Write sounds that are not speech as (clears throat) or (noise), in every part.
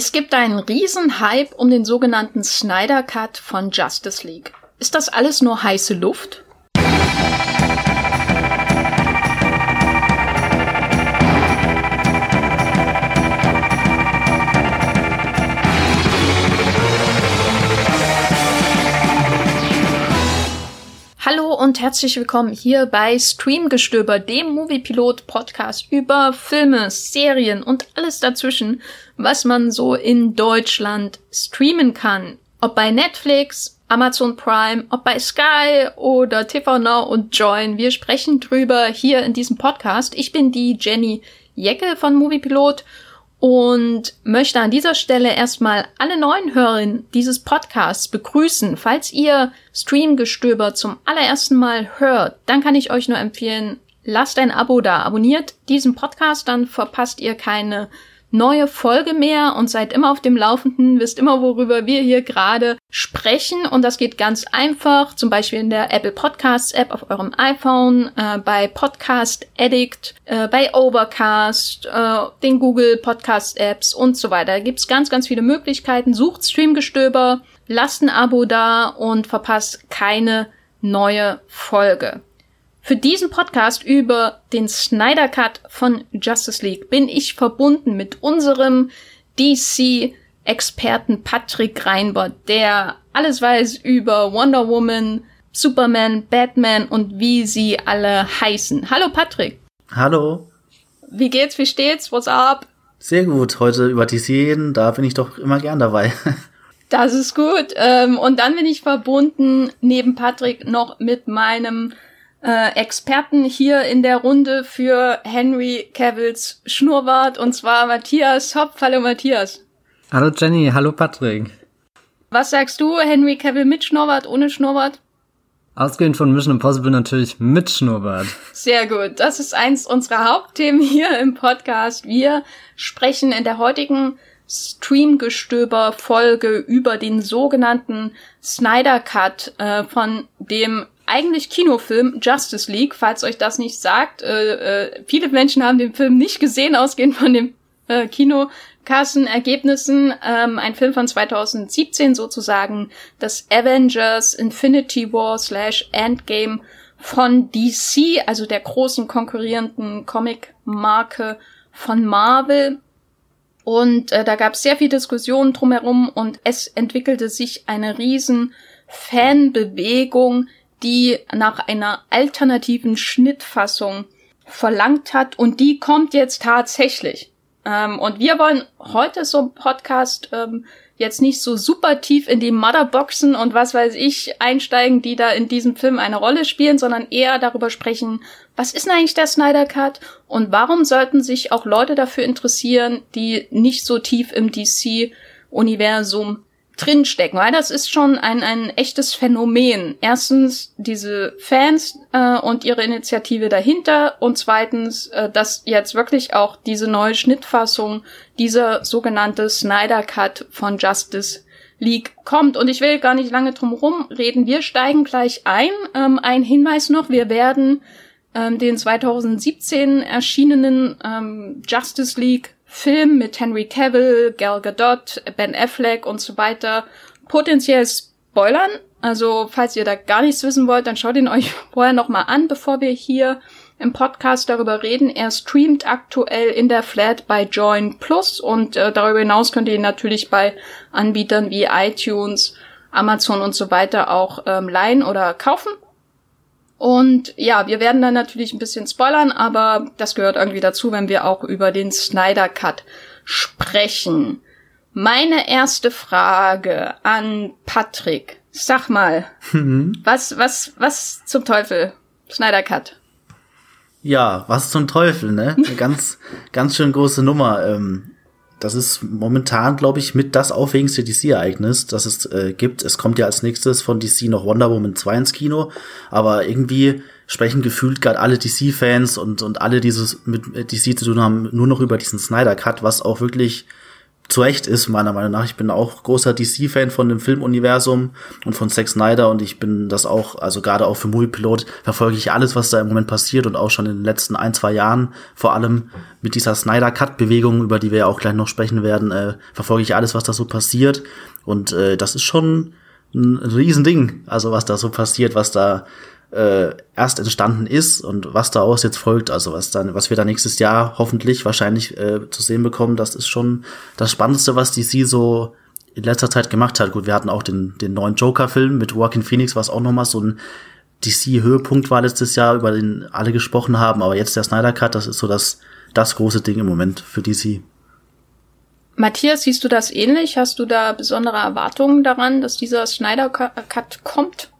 Es gibt einen riesen Hype um den sogenannten Snyder Cut von Justice League. Ist das alles nur heiße Luft? Und herzlich willkommen hier bei Streamgestöber, dem Moviepilot Podcast über Filme, Serien und alles dazwischen, was man so in Deutschland streamen kann. Ob bei Netflix, Amazon Prime, ob bei Sky oder TV Now und Join. Wir sprechen drüber hier in diesem Podcast. Ich bin die Jenny Jecke von Moviepilot und möchte an dieser Stelle erstmal alle neuen Hörerinnen dieses Podcasts begrüßen. Falls ihr Streamgestöber zum allerersten Mal hört, dann kann ich euch nur empfehlen, lasst ein Abo da, abonniert diesen Podcast, dann verpasst ihr keine neue Folge mehr und seid immer auf dem Laufenden, wisst immer, worüber wir hier gerade sprechen. Und das geht ganz einfach, zum Beispiel in der Apple Podcasts App auf eurem iPhone, äh, bei Podcast Addict, äh, bei Overcast, äh, den Google Podcast Apps und so weiter. Da gibt's ganz, ganz viele Möglichkeiten. Sucht Streamgestöber, lasst ein Abo da und verpasst keine neue Folge. Für diesen Podcast über den Snyder Cut von Justice League bin ich verbunden mit unserem DC-Experten Patrick Reinbott, der alles weiß über Wonder Woman, Superman, Batman und wie sie alle heißen. Hallo Patrick. Hallo. Wie geht's? Wie steht's? What's up? Sehr gut. Heute über DC reden, da bin ich doch immer gern dabei. (laughs) Das ist gut. Ähm, und dann bin ich verbunden neben Patrick noch mit meinem äh, Experten hier in der Runde für Henry Cavills Schnurrbart und zwar Matthias Hopf. Hallo Matthias. Hallo Jenny, hallo Patrick. Was sagst du, Henry Cavill mit Schnurrbart, ohne Schnurrbart? Ausgehend von Mission Impossible natürlich mit Schnurrbart. Sehr gut. Das ist eins unserer Hauptthemen hier im Podcast. Wir sprechen in der heutigen Streamgestöber-Folge über den sogenannten Snyder Cut äh, von dem eigentlich Kinofilm Justice League, falls euch das nicht sagt. Äh, äh, viele Menschen haben den Film nicht gesehen, ausgehend von den äh, Kinokassenergebnissen. Ähm, ein Film von 2017 sozusagen, das Avengers Infinity War slash Endgame von DC, also der großen konkurrierenden Comic-Marke von Marvel. Und äh, da gab es sehr viel Diskussionen drumherum und es entwickelte sich eine riesen Fanbewegung, die nach einer alternativen Schnittfassung verlangt hat und die kommt jetzt tatsächlich. Ähm, und wir wollen heute so im Podcast ähm, jetzt nicht so super tief in die Motherboxen und was weiß ich einsteigen, die da in diesem Film eine Rolle spielen, sondern eher darüber sprechen, was ist denn eigentlich der Snyder Cut und warum sollten sich auch Leute dafür interessieren, die nicht so tief im DC-Universum drinstecken, weil das ist schon ein, ein echtes Phänomen. Erstens diese Fans äh, und ihre Initiative dahinter und zweitens, äh, dass jetzt wirklich auch diese neue Schnittfassung, dieser sogenannte Snyder Cut von Justice League kommt. Und ich will gar nicht lange drum herum reden. Wir steigen gleich ein. Ähm, ein Hinweis noch, wir werden ähm, den 2017 erschienenen ähm, Justice League Film mit Henry Cavill, Gal Gadot, Ben Affleck und so weiter potenziell spoilern. Also, falls ihr da gar nichts wissen wollt, dann schaut ihn euch (laughs) vorher nochmal an, bevor wir hier im Podcast darüber reden. Er streamt aktuell in der Flat bei Join Plus und äh, darüber hinaus könnt ihr ihn natürlich bei Anbietern wie iTunes, Amazon und so weiter auch ähm, leihen oder kaufen. Und ja, wir werden dann natürlich ein bisschen spoilern, aber das gehört irgendwie dazu, wenn wir auch über den Snyder Cut sprechen. Meine erste Frage an Patrick. Sag mal, mhm. was, was, was zum Teufel? Snyder Cut. Ja, was zum Teufel, ne? Eine (laughs) ganz, ganz schön große Nummer. Ähm, das ist momentan, glaube ich, mit das aufregendste DC-Ereignis, das es äh, gibt. Es kommt ja als nächstes von DC noch Wonder Woman 2 ins Kino, aber irgendwie sprechen gefühlt gerade alle DC-Fans und, und alle, die mit DC zu tun haben, nur noch über diesen Snyder Cut, was auch wirklich zu Recht ist, meiner Meinung nach. Ich bin auch großer DC-Fan von dem Filmuniversum und von Zack Snyder und ich bin das auch, also gerade auch für Movie Pilot verfolge ich alles, was da im Moment passiert und auch schon in den letzten ein, zwei Jahren, vor allem mit dieser Snyder-Cut-Bewegung, über die wir ja auch gleich noch sprechen werden, äh, verfolge ich alles, was da so passiert und äh, das ist schon ein Riesending, also was da so passiert, was da äh, erst entstanden ist und was daraus jetzt folgt, also was dann, was wir da nächstes Jahr hoffentlich wahrscheinlich äh, zu sehen bekommen, das ist schon das Spannendste, was DC so in letzter Zeit gemacht hat. Gut, wir hatten auch den, den neuen Joker-Film mit Joaquin Phoenix, was auch nochmal so ein DC-Höhepunkt war letztes Jahr, über den alle gesprochen haben, aber jetzt der Snyder Cut, das ist so das, das große Ding im Moment für DC. Matthias, siehst du das ähnlich? Hast du da besondere Erwartungen daran, dass dieser Snyder Cut kommt?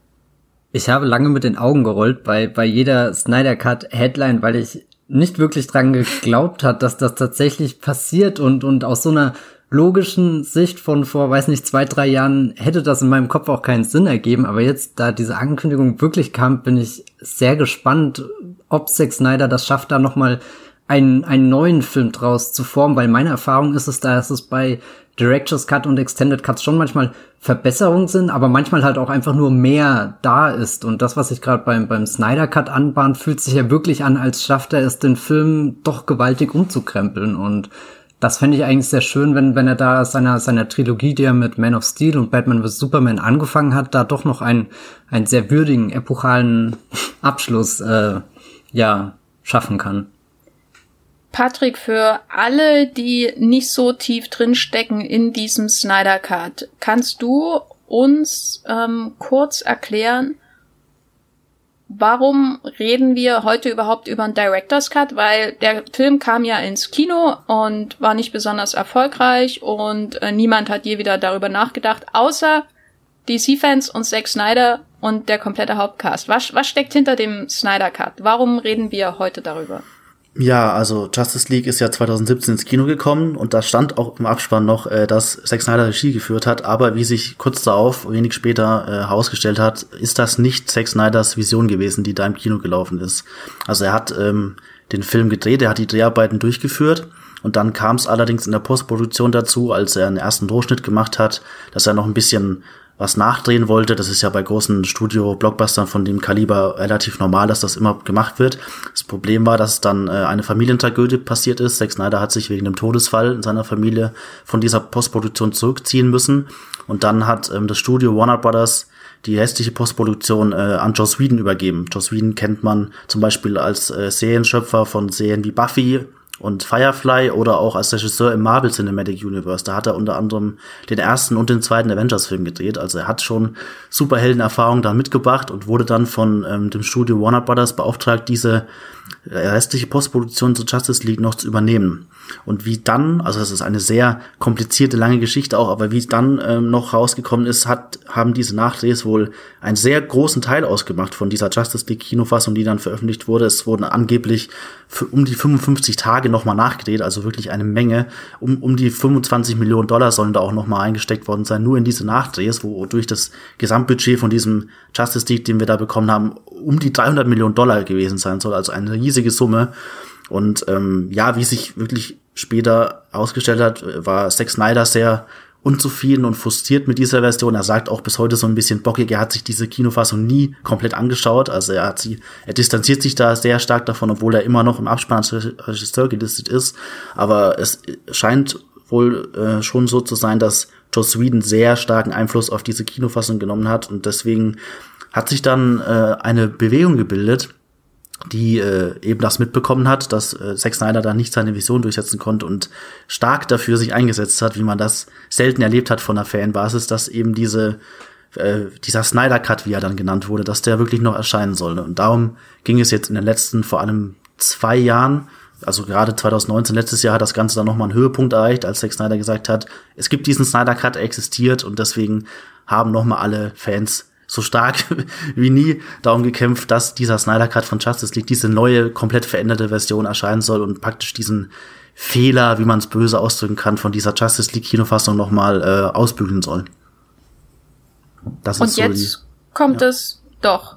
Ich habe lange mit den Augen gerollt bei, bei jeder Snyder Cut Headline, weil ich nicht wirklich dran geglaubt hat, dass das tatsächlich passiert und, und aus so einer logischen Sicht von vor, weiß nicht, zwei, drei Jahren hätte das in meinem Kopf auch keinen Sinn ergeben. Aber jetzt, da diese Ankündigung wirklich kam, bin ich sehr gespannt, ob Zack Snyder das schafft, da nochmal einen, einen neuen Film draus zu formen, weil meine Erfahrung ist es da, dass es bei Director's Cut und Extended Cuts schon manchmal Verbesserungen sind, aber manchmal halt auch einfach nur mehr da ist. Und das, was sich gerade beim, beim Snyder Cut anbahnt, fühlt sich ja wirklich an, als schafft er es, den Film doch gewaltig umzukrempeln. Und das fände ich eigentlich sehr schön, wenn, wenn er da seiner, seiner Trilogie, die er mit Man of Steel und Batman vs. Superman angefangen hat, da doch noch einen, einen sehr würdigen, epochalen (laughs) Abschluss, äh, ja, schaffen kann. Patrick, für alle, die nicht so tief drin stecken in diesem Snyder Cut, kannst du uns ähm, kurz erklären, warum reden wir heute überhaupt über einen Director's Cut? Weil der Film kam ja ins Kino und war nicht besonders erfolgreich und äh, niemand hat je wieder darüber nachgedacht, außer DC-Fans und Zack Snyder und der komplette Hauptcast. Was, was steckt hinter dem Snyder Cut? Warum reden wir heute darüber? Ja, also Justice League ist ja 2017 ins Kino gekommen und da stand auch im Abspann noch, äh, dass Zack Snyder Regie geführt hat, aber wie sich kurz darauf, wenig später äh, herausgestellt hat, ist das nicht Zack Snyders Vision gewesen, die da im Kino gelaufen ist. Also er hat ähm, den Film gedreht, er hat die Dreharbeiten durchgeführt und dann kam es allerdings in der Postproduktion dazu, als er einen ersten Durchschnitt gemacht hat, dass er noch ein bisschen was nachdrehen wollte. Das ist ja bei großen Studio-Blockbustern von dem Kaliber relativ normal, dass das immer gemacht wird. Das Problem war, dass dann äh, eine Familientragödie passiert ist. Zack Snyder hat sich wegen dem Todesfall in seiner Familie von dieser Postproduktion zurückziehen müssen. Und dann hat ähm, das Studio Warner Brothers die restliche Postproduktion äh, an Joss Whedon übergeben. Joss Whedon kennt man zum Beispiel als äh, Serienschöpfer von Serien wie Buffy und Firefly oder auch als Regisseur im Marvel Cinematic Universe. Da hat er unter anderem den ersten und den zweiten Avengers-Film gedreht. Also er hat schon Superhelden-Erfahrung da mitgebracht und wurde dann von ähm, dem Studio Warner Brothers beauftragt, diese restliche Postproduktion zu Justice League noch zu übernehmen. Und wie dann, also das ist eine sehr komplizierte, lange Geschichte auch, aber wie dann ähm, noch rausgekommen ist, hat, haben diese Nachdrehs wohl einen sehr großen Teil ausgemacht von dieser Justice League Kinofassung, die dann veröffentlicht wurde. Es wurden angeblich für um die 55 Tage nochmal nachgedreht, also wirklich eine Menge. Um, um die 25 Millionen Dollar sollen da auch nochmal eingesteckt worden sein, nur in diese Nachdrehs, wodurch das Gesamtbudget von diesem Justice League, den wir da bekommen haben, um die 300 Millionen Dollar gewesen sein soll, also eine riesige Summe. Und ähm, ja, wie sich wirklich später ausgestellt hat, war Zack Snyder sehr unzufrieden und frustriert mit dieser Version. Er sagt auch bis heute so ein bisschen bockig, er hat sich diese Kinofassung nie komplett angeschaut. Also er hat sie, er distanziert sich da sehr stark davon, obwohl er immer noch im Abspann als Regisseur gelistet ist. Aber es scheint wohl äh, schon so zu sein, dass Joss Whedon sehr starken Einfluss auf diese Kinofassung genommen hat und deswegen hat sich dann äh, eine Bewegung gebildet, die äh, eben das mitbekommen hat, dass äh, Zack Snyder da nicht seine Vision durchsetzen konnte und stark dafür sich eingesetzt hat, wie man das selten erlebt hat von der Fanbasis, dass eben diese äh, dieser Snyder Cut, wie er dann genannt wurde, dass der wirklich noch erscheinen soll. Und darum ging es jetzt in den letzten vor allem zwei Jahren, also gerade 2019, letztes Jahr hat das Ganze dann nochmal einen Höhepunkt erreicht, als Zack Snyder gesagt hat, es gibt diesen Snyder Cut, er existiert und deswegen haben nochmal alle Fans so stark (laughs) wie nie darum gekämpft, dass dieser Snyder Cut von Justice League, diese neue, komplett veränderte Version erscheinen soll und praktisch diesen Fehler, wie man es böse ausdrücken kann, von dieser Justice League Kinofassung nochmal äh, ausbügeln soll. Das und ist jetzt so die, kommt ja. es doch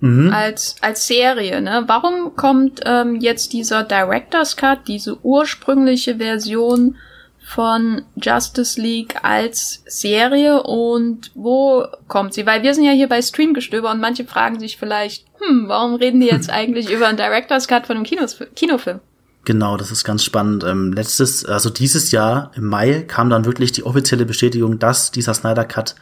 mhm. als als Serie. Ne? Warum kommt ähm, jetzt dieser Director's Cut, diese ursprüngliche Version von Justice League als Serie und wo kommt sie? Weil wir sind ja hier bei Streamgestöber und manche fragen sich vielleicht, hm, warum reden die jetzt (laughs) eigentlich über einen Director's Cut von einem Kinos Kinofilm? Genau, das ist ganz spannend. Ähm, letztes, also dieses Jahr im Mai kam dann wirklich die offizielle Bestätigung, dass dieser Snyder Cut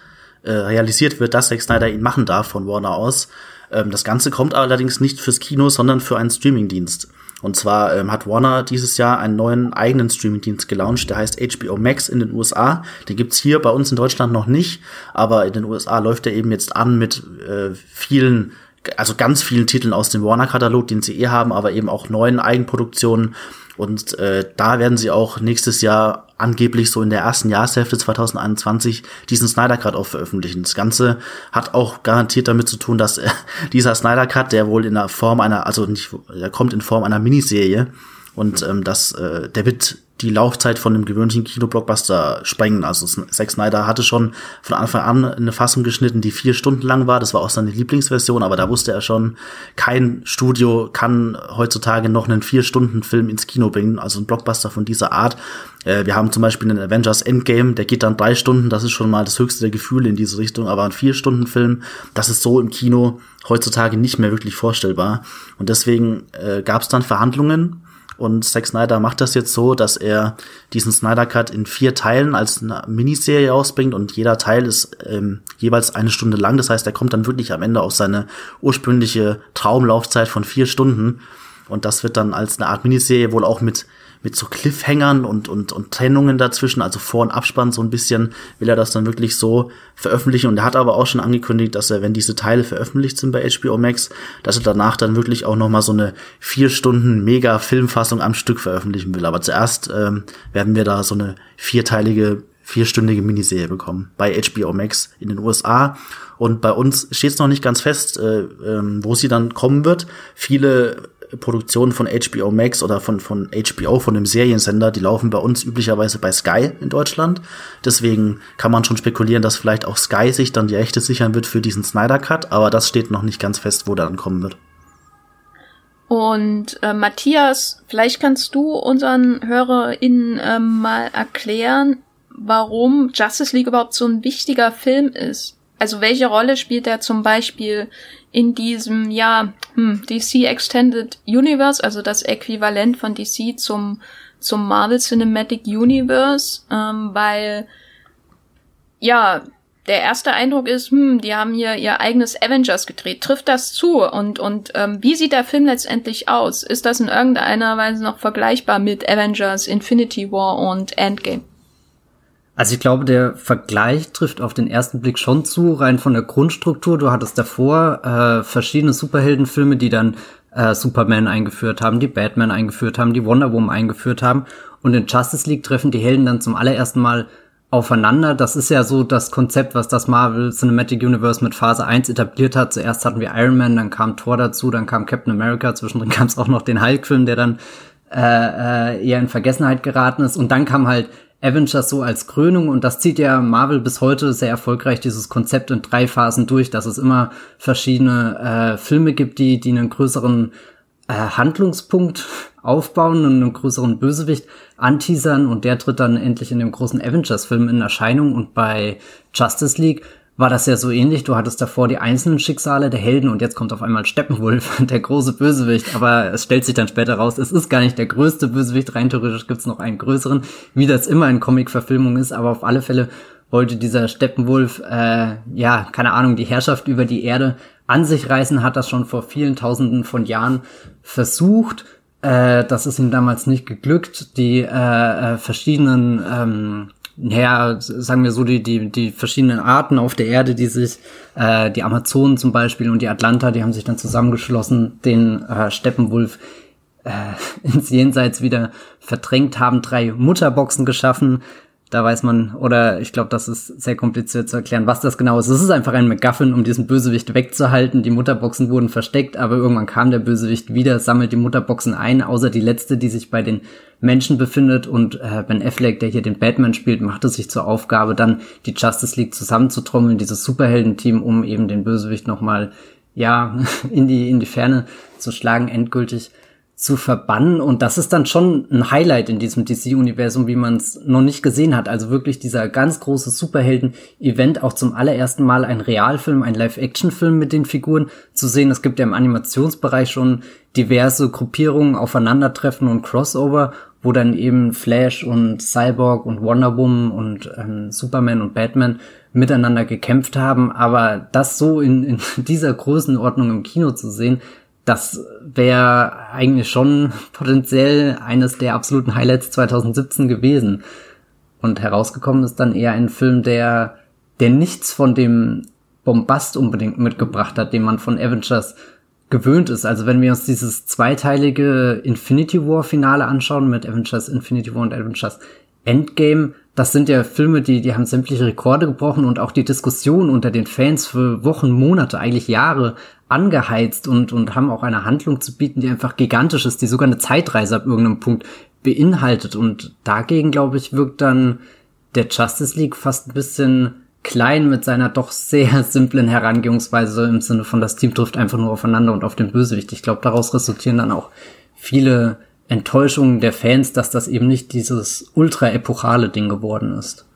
äh, realisiert wird, dass Zack Snyder ihn machen darf von Warner aus. Ähm, das Ganze kommt allerdings nicht fürs Kino, sondern für einen Streamingdienst. Und zwar ähm, hat Warner dieses Jahr einen neuen eigenen Streamingdienst gelauncht, der heißt HBO Max in den USA. Den gibt's hier bei uns in Deutschland noch nicht, aber in den USA läuft er eben jetzt an mit äh, vielen also ganz vielen Titeln aus dem Warner-Katalog, den sie eh haben, aber eben auch neuen Eigenproduktionen. Und äh, da werden sie auch nächstes Jahr angeblich so in der ersten Jahreshälfte 2021 diesen Snyder Cut auch veröffentlichen. Das Ganze hat auch garantiert damit zu tun, dass äh, (laughs) dieser Snyder Cut, der wohl in der Form einer, also nicht, der kommt in Form einer Miniserie und ähm, das, äh, der wird die Laufzeit von einem gewöhnlichen Kinoblockbuster sprengen. Also Zack Snyder hatte schon von Anfang an eine Fassung geschnitten, die vier Stunden lang war. Das war auch seine Lieblingsversion, aber da wusste er schon, kein Studio kann heutzutage noch einen vier Stunden Film ins Kino bringen, also ein Blockbuster von dieser Art. Äh, wir haben zum Beispiel einen Avengers Endgame, der geht dann drei Stunden, das ist schon mal das höchste der Gefühle in diese Richtung, aber ein vier Stunden Film, das ist so im Kino heutzutage nicht mehr wirklich vorstellbar. Und deswegen äh, gab es dann Verhandlungen und Zack Snyder macht das jetzt so, dass er diesen Snyder Cut in vier Teilen als eine Miniserie rausbringt und jeder Teil ist ähm, jeweils eine Stunde lang. Das heißt, er kommt dann wirklich am Ende auf seine ursprüngliche Traumlaufzeit von vier Stunden. Und das wird dann als eine Art Miniserie wohl auch mit mit so Cliffhängern und, und, und Trennungen dazwischen, also Vor- und Abspann so ein bisschen, will er das dann wirklich so veröffentlichen. Und er hat aber auch schon angekündigt, dass er, wenn diese Teile veröffentlicht sind bei HBO Max, dass er danach dann wirklich auch nochmal so eine vier Stunden Mega-Filmfassung am Stück veröffentlichen will. Aber zuerst ähm, werden wir da so eine vierteilige vierstündige Miniserie bekommen bei HBO Max in den USA. Und bei uns steht es noch nicht ganz fest, äh, ähm, wo sie dann kommen wird. Viele Produktionen von HBO Max oder von, von HBO, von dem Seriensender, die laufen bei uns üblicherweise bei Sky in Deutschland. Deswegen kann man schon spekulieren, dass vielleicht auch Sky sich dann die Rechte sichern wird für diesen Snyder Cut, aber das steht noch nicht ganz fest, wo der dann kommen wird. Und äh, Matthias, vielleicht kannst du unseren HörerInnen äh, mal erklären, warum Justice League überhaupt so ein wichtiger Film ist. Also welche Rolle spielt er zum Beispiel in diesem, ja, hm, DC Extended Universe, also das Äquivalent von DC zum, zum Marvel Cinematic Universe, ähm, weil, ja, der erste Eindruck ist, hm, die haben hier ihr eigenes Avengers gedreht. Trifft das zu? Und, und ähm, wie sieht der Film letztendlich aus? Ist das in irgendeiner Weise noch vergleichbar mit Avengers, Infinity War und Endgame? Also ich glaube, der Vergleich trifft auf den ersten Blick schon zu, rein von der Grundstruktur. Du hattest davor äh, verschiedene Superheldenfilme, die dann äh, Superman eingeführt haben, die Batman eingeführt haben, die Wonder Woman eingeführt haben. Und in Justice League treffen die Helden dann zum allerersten Mal aufeinander. Das ist ja so das Konzept, was das Marvel Cinematic Universe mit Phase 1 etabliert hat. Zuerst hatten wir Iron Man, dann kam Thor dazu, dann kam Captain America, zwischendrin kam es auch noch den Hulk-Film, der dann äh, äh, eher in Vergessenheit geraten ist. Und dann kam halt Avengers so als Krönung und das zieht ja Marvel bis heute sehr erfolgreich dieses Konzept in drei Phasen durch, dass es immer verschiedene äh, Filme gibt, die, die einen größeren äh, Handlungspunkt (laughs) aufbauen und einen größeren Bösewicht anteasern und der tritt dann endlich in dem großen Avengers-Film in Erscheinung und bei Justice League war das ja so ähnlich. Du hattest davor die einzelnen Schicksale der Helden und jetzt kommt auf einmal Steppenwolf, (laughs) der große Bösewicht. Aber es stellt sich dann später raus, es ist gar nicht der größte Bösewicht. Rein theoretisch gibt's noch einen größeren, wie das immer in Comic-Verfilmung ist. Aber auf alle Fälle wollte dieser Steppenwolf, äh, ja, keine Ahnung, die Herrschaft über die Erde an sich reißen, hat das schon vor vielen Tausenden von Jahren versucht. Äh, das ist ihm damals nicht geglückt. Die äh, äh, verschiedenen ähm, naja, sagen wir so, die, die, die verschiedenen Arten auf der Erde, die sich, äh, die Amazonen zum Beispiel und die Atlanta, die haben sich dann zusammengeschlossen, den äh, Steppenwolf äh, (laughs) ins Jenseits wieder verdrängt, haben drei Mutterboxen geschaffen, da weiß man, oder ich glaube, das ist sehr kompliziert zu erklären, was das genau ist. Es ist einfach ein MacGuffin, um diesen Bösewicht wegzuhalten. Die Mutterboxen wurden versteckt, aber irgendwann kam der Bösewicht wieder, sammelt die Mutterboxen ein, außer die letzte, die sich bei den Menschen befindet. Und äh, Ben Affleck, der hier den Batman spielt, macht es sich zur Aufgabe, dann die Justice League zusammenzutrommeln, dieses Superheldenteam, um eben den Bösewicht nochmal, ja, (laughs) in die, in die Ferne zu schlagen, endgültig zu verbannen. Und das ist dann schon ein Highlight in diesem DC-Universum, wie man es noch nicht gesehen hat. Also wirklich dieser ganz große Superhelden-Event, auch zum allerersten Mal ein Realfilm, ein Live-Action-Film mit den Figuren zu sehen. Es gibt ja im Animationsbereich schon diverse Gruppierungen, Aufeinandertreffen und Crossover, wo dann eben Flash und Cyborg und Wonder Woman und ähm, Superman und Batman miteinander gekämpft haben. Aber das so in, in (laughs) dieser Größenordnung im Kino zu sehen, das wäre eigentlich schon potenziell eines der absoluten Highlights 2017 gewesen. Und herausgekommen ist dann eher ein Film, der, der nichts von dem Bombast unbedingt mitgebracht hat, den man von Avengers gewöhnt ist. Also wenn wir uns dieses zweiteilige Infinity War Finale anschauen mit Avengers Infinity War und Avengers Endgame, das sind ja Filme, die, die haben sämtliche Rekorde gebrochen und auch die Diskussion unter den Fans für Wochen, Monate, eigentlich Jahre angeheizt und, und haben auch eine Handlung zu bieten, die einfach gigantisch ist, die sogar eine Zeitreise ab irgendeinem Punkt beinhaltet. Und dagegen, glaube ich, wirkt dann der Justice League fast ein bisschen klein mit seiner doch sehr (laughs) simplen Herangehungsweise im Sinne von das Team trifft einfach nur aufeinander und auf den Bösewicht. Ich glaube, daraus resultieren dann auch viele Enttäuschungen der Fans, dass das eben nicht dieses ultra epochale Ding geworden ist.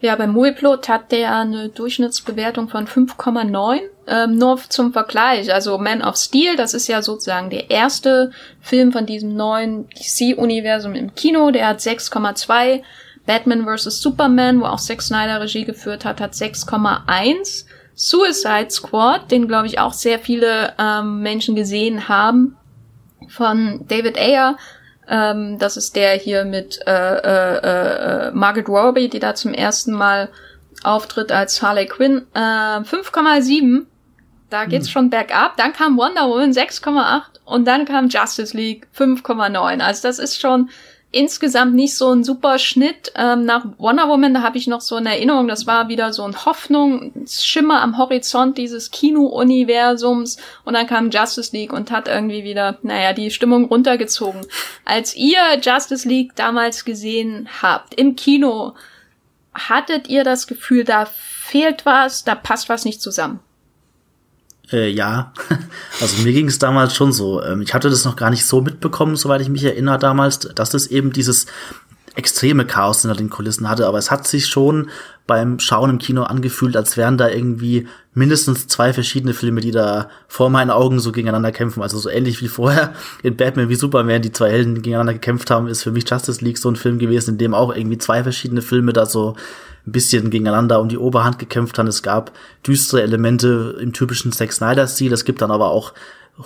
Ja, beim Movieplot hat der eine Durchschnittsbewertung von 5,9. Ähm, nur zum Vergleich, also Man of Steel, das ist ja sozusagen der erste Film von diesem neuen DC-Universum im Kino, der hat 6,2. Batman vs. Superman, wo auch Zack Snyder Regie geführt hat, hat 6,1. Suicide Squad, den glaube ich auch sehr viele ähm, Menschen gesehen haben, von David Ayer, ähm, das ist der hier mit äh, äh, äh, Margaret Robbie, die da zum ersten Mal auftritt als Harley Quinn. Äh, 5,7. Da geht's hm. schon bergab. Dann kam Wonder Woman 6,8 und dann kam Justice League 5,9. Also das ist schon insgesamt nicht so ein super Schnitt. Ähm, nach Wonder Woman, da habe ich noch so eine Erinnerung, das war wieder so ein Hoffnung, ein Schimmer am Horizont dieses Kino-Universums und dann kam Justice League und hat irgendwie wieder, naja, die Stimmung runtergezogen. Als ihr Justice League damals gesehen habt, im Kino, hattet ihr das Gefühl, da fehlt was, da passt was nicht zusammen? Äh, ja, (laughs) also mir ging es damals schon so. Ähm, ich hatte das noch gar nicht so mitbekommen, soweit ich mich erinnere damals, dass es eben dieses extreme Chaos hinter den Kulissen hatte, aber es hat sich schon beim Schauen im Kino angefühlt, als wären da irgendwie mindestens zwei verschiedene Filme, die da vor meinen Augen so gegeneinander kämpfen. Also so ähnlich wie vorher in Batman wie Superman die zwei Helden gegeneinander gekämpft haben, ist für mich Justice League so ein Film gewesen, in dem auch irgendwie zwei verschiedene Filme da so ein bisschen gegeneinander um die Oberhand gekämpft haben. Es gab düstere Elemente im typischen Zack Snyder-Stil. Es gibt dann aber auch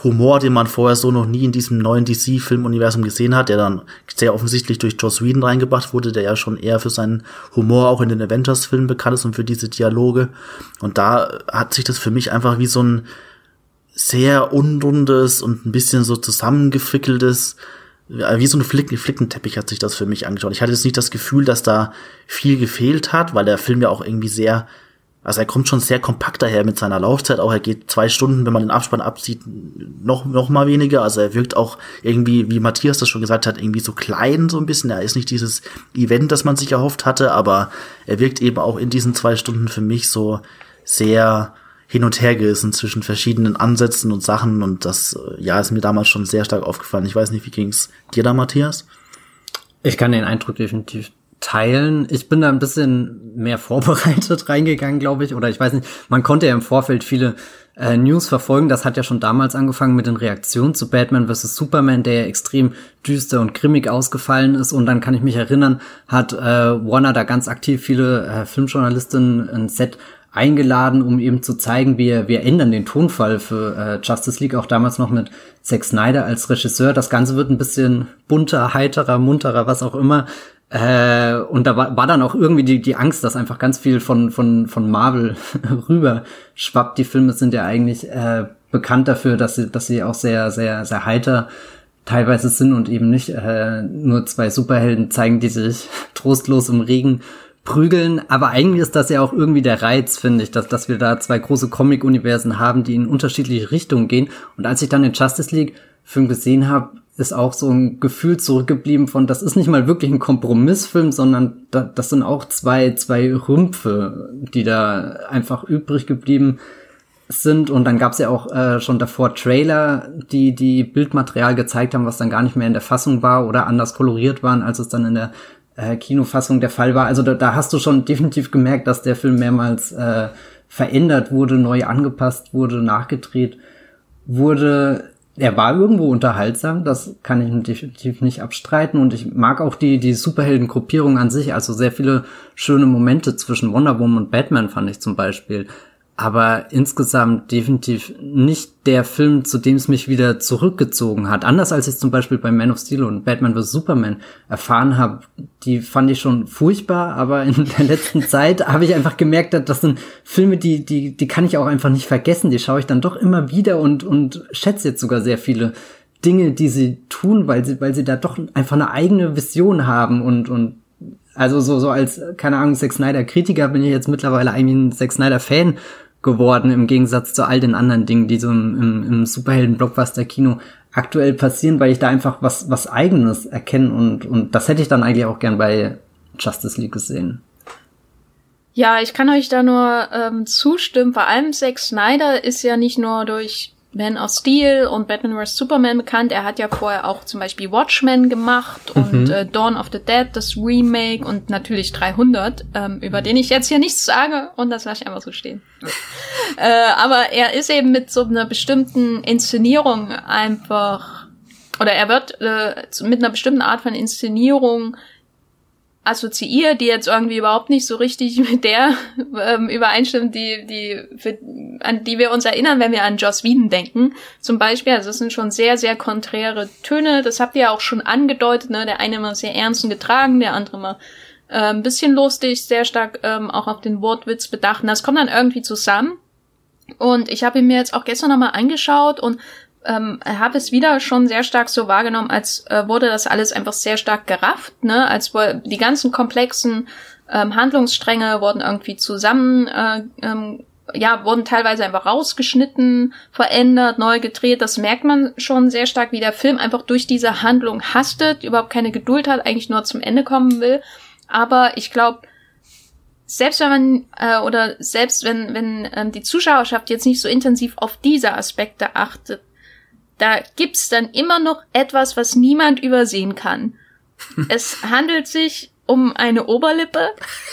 Humor, den man vorher so noch nie in diesem neuen DC-Filmuniversum gesehen hat, der dann sehr offensichtlich durch Joss Whedon reingebracht wurde, der ja schon eher für seinen Humor auch in den Avengers-Filmen bekannt ist und für diese Dialoge. Und da hat sich das für mich einfach wie so ein sehr unrundes und ein bisschen so zusammengefickeltes wie so ein Flicken, Flickenteppich hat sich das für mich angeschaut. Ich hatte jetzt nicht das Gefühl, dass da viel gefehlt hat, weil der Film ja auch irgendwie sehr, also er kommt schon sehr kompakt daher mit seiner Laufzeit. Auch er geht zwei Stunden, wenn man den Abspann absieht, noch, noch mal weniger. Also er wirkt auch irgendwie, wie Matthias das schon gesagt hat, irgendwie so klein so ein bisschen. Er ist nicht dieses Event, das man sich erhofft hatte, aber er wirkt eben auch in diesen zwei Stunden für mich so sehr, hin und her gerissen zwischen verschiedenen Ansätzen und Sachen und das, äh, ja, ist mir damals schon sehr stark aufgefallen. Ich weiß nicht, wie ging's dir da, Matthias? Ich kann den Eindruck definitiv teilen. Ich bin da ein bisschen mehr (laughs) vorbereitet reingegangen, glaube ich. Oder ich weiß nicht, man konnte ja im Vorfeld viele äh, News verfolgen. Das hat ja schon damals angefangen mit den Reaktionen zu Batman vs. Superman, der ja extrem düster und grimmig ausgefallen ist. Und dann kann ich mich erinnern, hat äh, Warner da ganz aktiv viele äh, Filmjournalistinnen ein Set eingeladen, um eben zu zeigen, wir, wir ändern den Tonfall für äh, Justice League, auch damals noch mit Zack Snyder als Regisseur. Das Ganze wird ein bisschen bunter, heiterer, munterer, was auch immer. Äh, und da war, war dann auch irgendwie die, die Angst, dass einfach ganz viel von, von, von Marvel (laughs) rüber schwappt. Die Filme sind ja eigentlich äh, bekannt dafür, dass sie, dass sie auch sehr, sehr, sehr heiter teilweise sind und eben nicht äh, nur zwei Superhelden zeigen, die sich (laughs) trostlos im Regen prügeln, aber eigentlich ist das ja auch irgendwie der Reiz, finde ich, dass, dass wir da zwei große Comic-Universen haben, die in unterschiedliche Richtungen gehen. Und als ich dann den Justice League-Film gesehen habe, ist auch so ein Gefühl zurückgeblieben von, das ist nicht mal wirklich ein Kompromissfilm, sondern da, das sind auch zwei, zwei Rümpfe, die da einfach übrig geblieben sind und dann gab es ja auch äh, schon davor Trailer, die die Bildmaterial gezeigt haben, was dann gar nicht mehr in der Fassung war oder anders koloriert waren, als es dann in der äh, Kinofassung der Fall war. Also da, da hast du schon definitiv gemerkt, dass der Film mehrmals äh, verändert wurde, neu angepasst wurde, nachgedreht wurde. Er war irgendwo unterhaltsam, das kann ich definitiv nicht abstreiten und ich mag auch die, die Superheldengruppierung an sich, also sehr viele schöne Momente zwischen Wonder Woman und Batman fand ich zum Beispiel aber insgesamt definitiv nicht der Film, zu dem es mich wieder zurückgezogen hat. Anders als ich zum Beispiel bei Man of Steel und Batman vs. Superman erfahren habe, die fand ich schon furchtbar, aber in der letzten (laughs) Zeit habe ich einfach gemerkt, dass das sind Filme, die, die, die kann ich auch einfach nicht vergessen. Die schaue ich dann doch immer wieder und, und schätze jetzt sogar sehr viele Dinge, die sie tun, weil sie, weil sie da doch einfach eine eigene Vision haben und, und also so, so als, keine Ahnung, Zack Snyder Kritiker bin ich jetzt mittlerweile eigentlich ein Zack Snyder Fan geworden im Gegensatz zu all den anderen Dingen, die so im, im, im Superhelden-Blockbuster-Kino aktuell passieren, weil ich da einfach was, was eigenes erkenne und, und das hätte ich dann eigentlich auch gern bei Justice League gesehen. Ja, ich kann euch da nur ähm, zustimmen. Vor allem Zack Snyder ist ja nicht nur durch man of Steel und Batman vs. Superman bekannt. Er hat ja vorher auch zum Beispiel Watchmen gemacht mhm. und äh, Dawn of the Dead, das Remake und natürlich 300, ähm, über den ich jetzt hier nichts sage und das lasse ich einfach so stehen. (laughs) äh, aber er ist eben mit so einer bestimmten Inszenierung einfach, oder er wird äh, mit einer bestimmten Art von Inszenierung assoziiert, die jetzt irgendwie überhaupt nicht so richtig (laughs) mit der ähm, übereinstimmt, die, die, für, an die wir uns erinnern, wenn wir an Joss Whedon denken. Zum Beispiel, also es sind schon sehr, sehr konträre Töne. Das habt ihr auch schon angedeutet, ne? Der eine immer sehr ernst und getragen, der andere mal äh, ein bisschen lustig, sehr stark ähm, auch auf den Wortwitz bedacht. Und das kommt dann irgendwie zusammen. Und ich habe ihn mir jetzt auch gestern nochmal angeschaut und ähm, habe es wieder schon sehr stark so wahrgenommen, als äh, wurde das alles einfach sehr stark gerafft, ne? Als die ganzen komplexen ähm, Handlungsstränge wurden irgendwie zusammen, äh, ähm, ja, wurden teilweise einfach rausgeschnitten, verändert, neu gedreht. Das merkt man schon sehr stark, wie der Film einfach durch diese Handlung hastet, überhaupt keine Geduld hat, eigentlich nur zum Ende kommen will. Aber ich glaube, selbst wenn man äh, oder selbst wenn wenn ähm, die Zuschauerschaft jetzt nicht so intensiv auf diese Aspekte achtet, da gibt's dann immer noch etwas, was niemand übersehen kann. (laughs) es handelt sich um eine Oberlippe.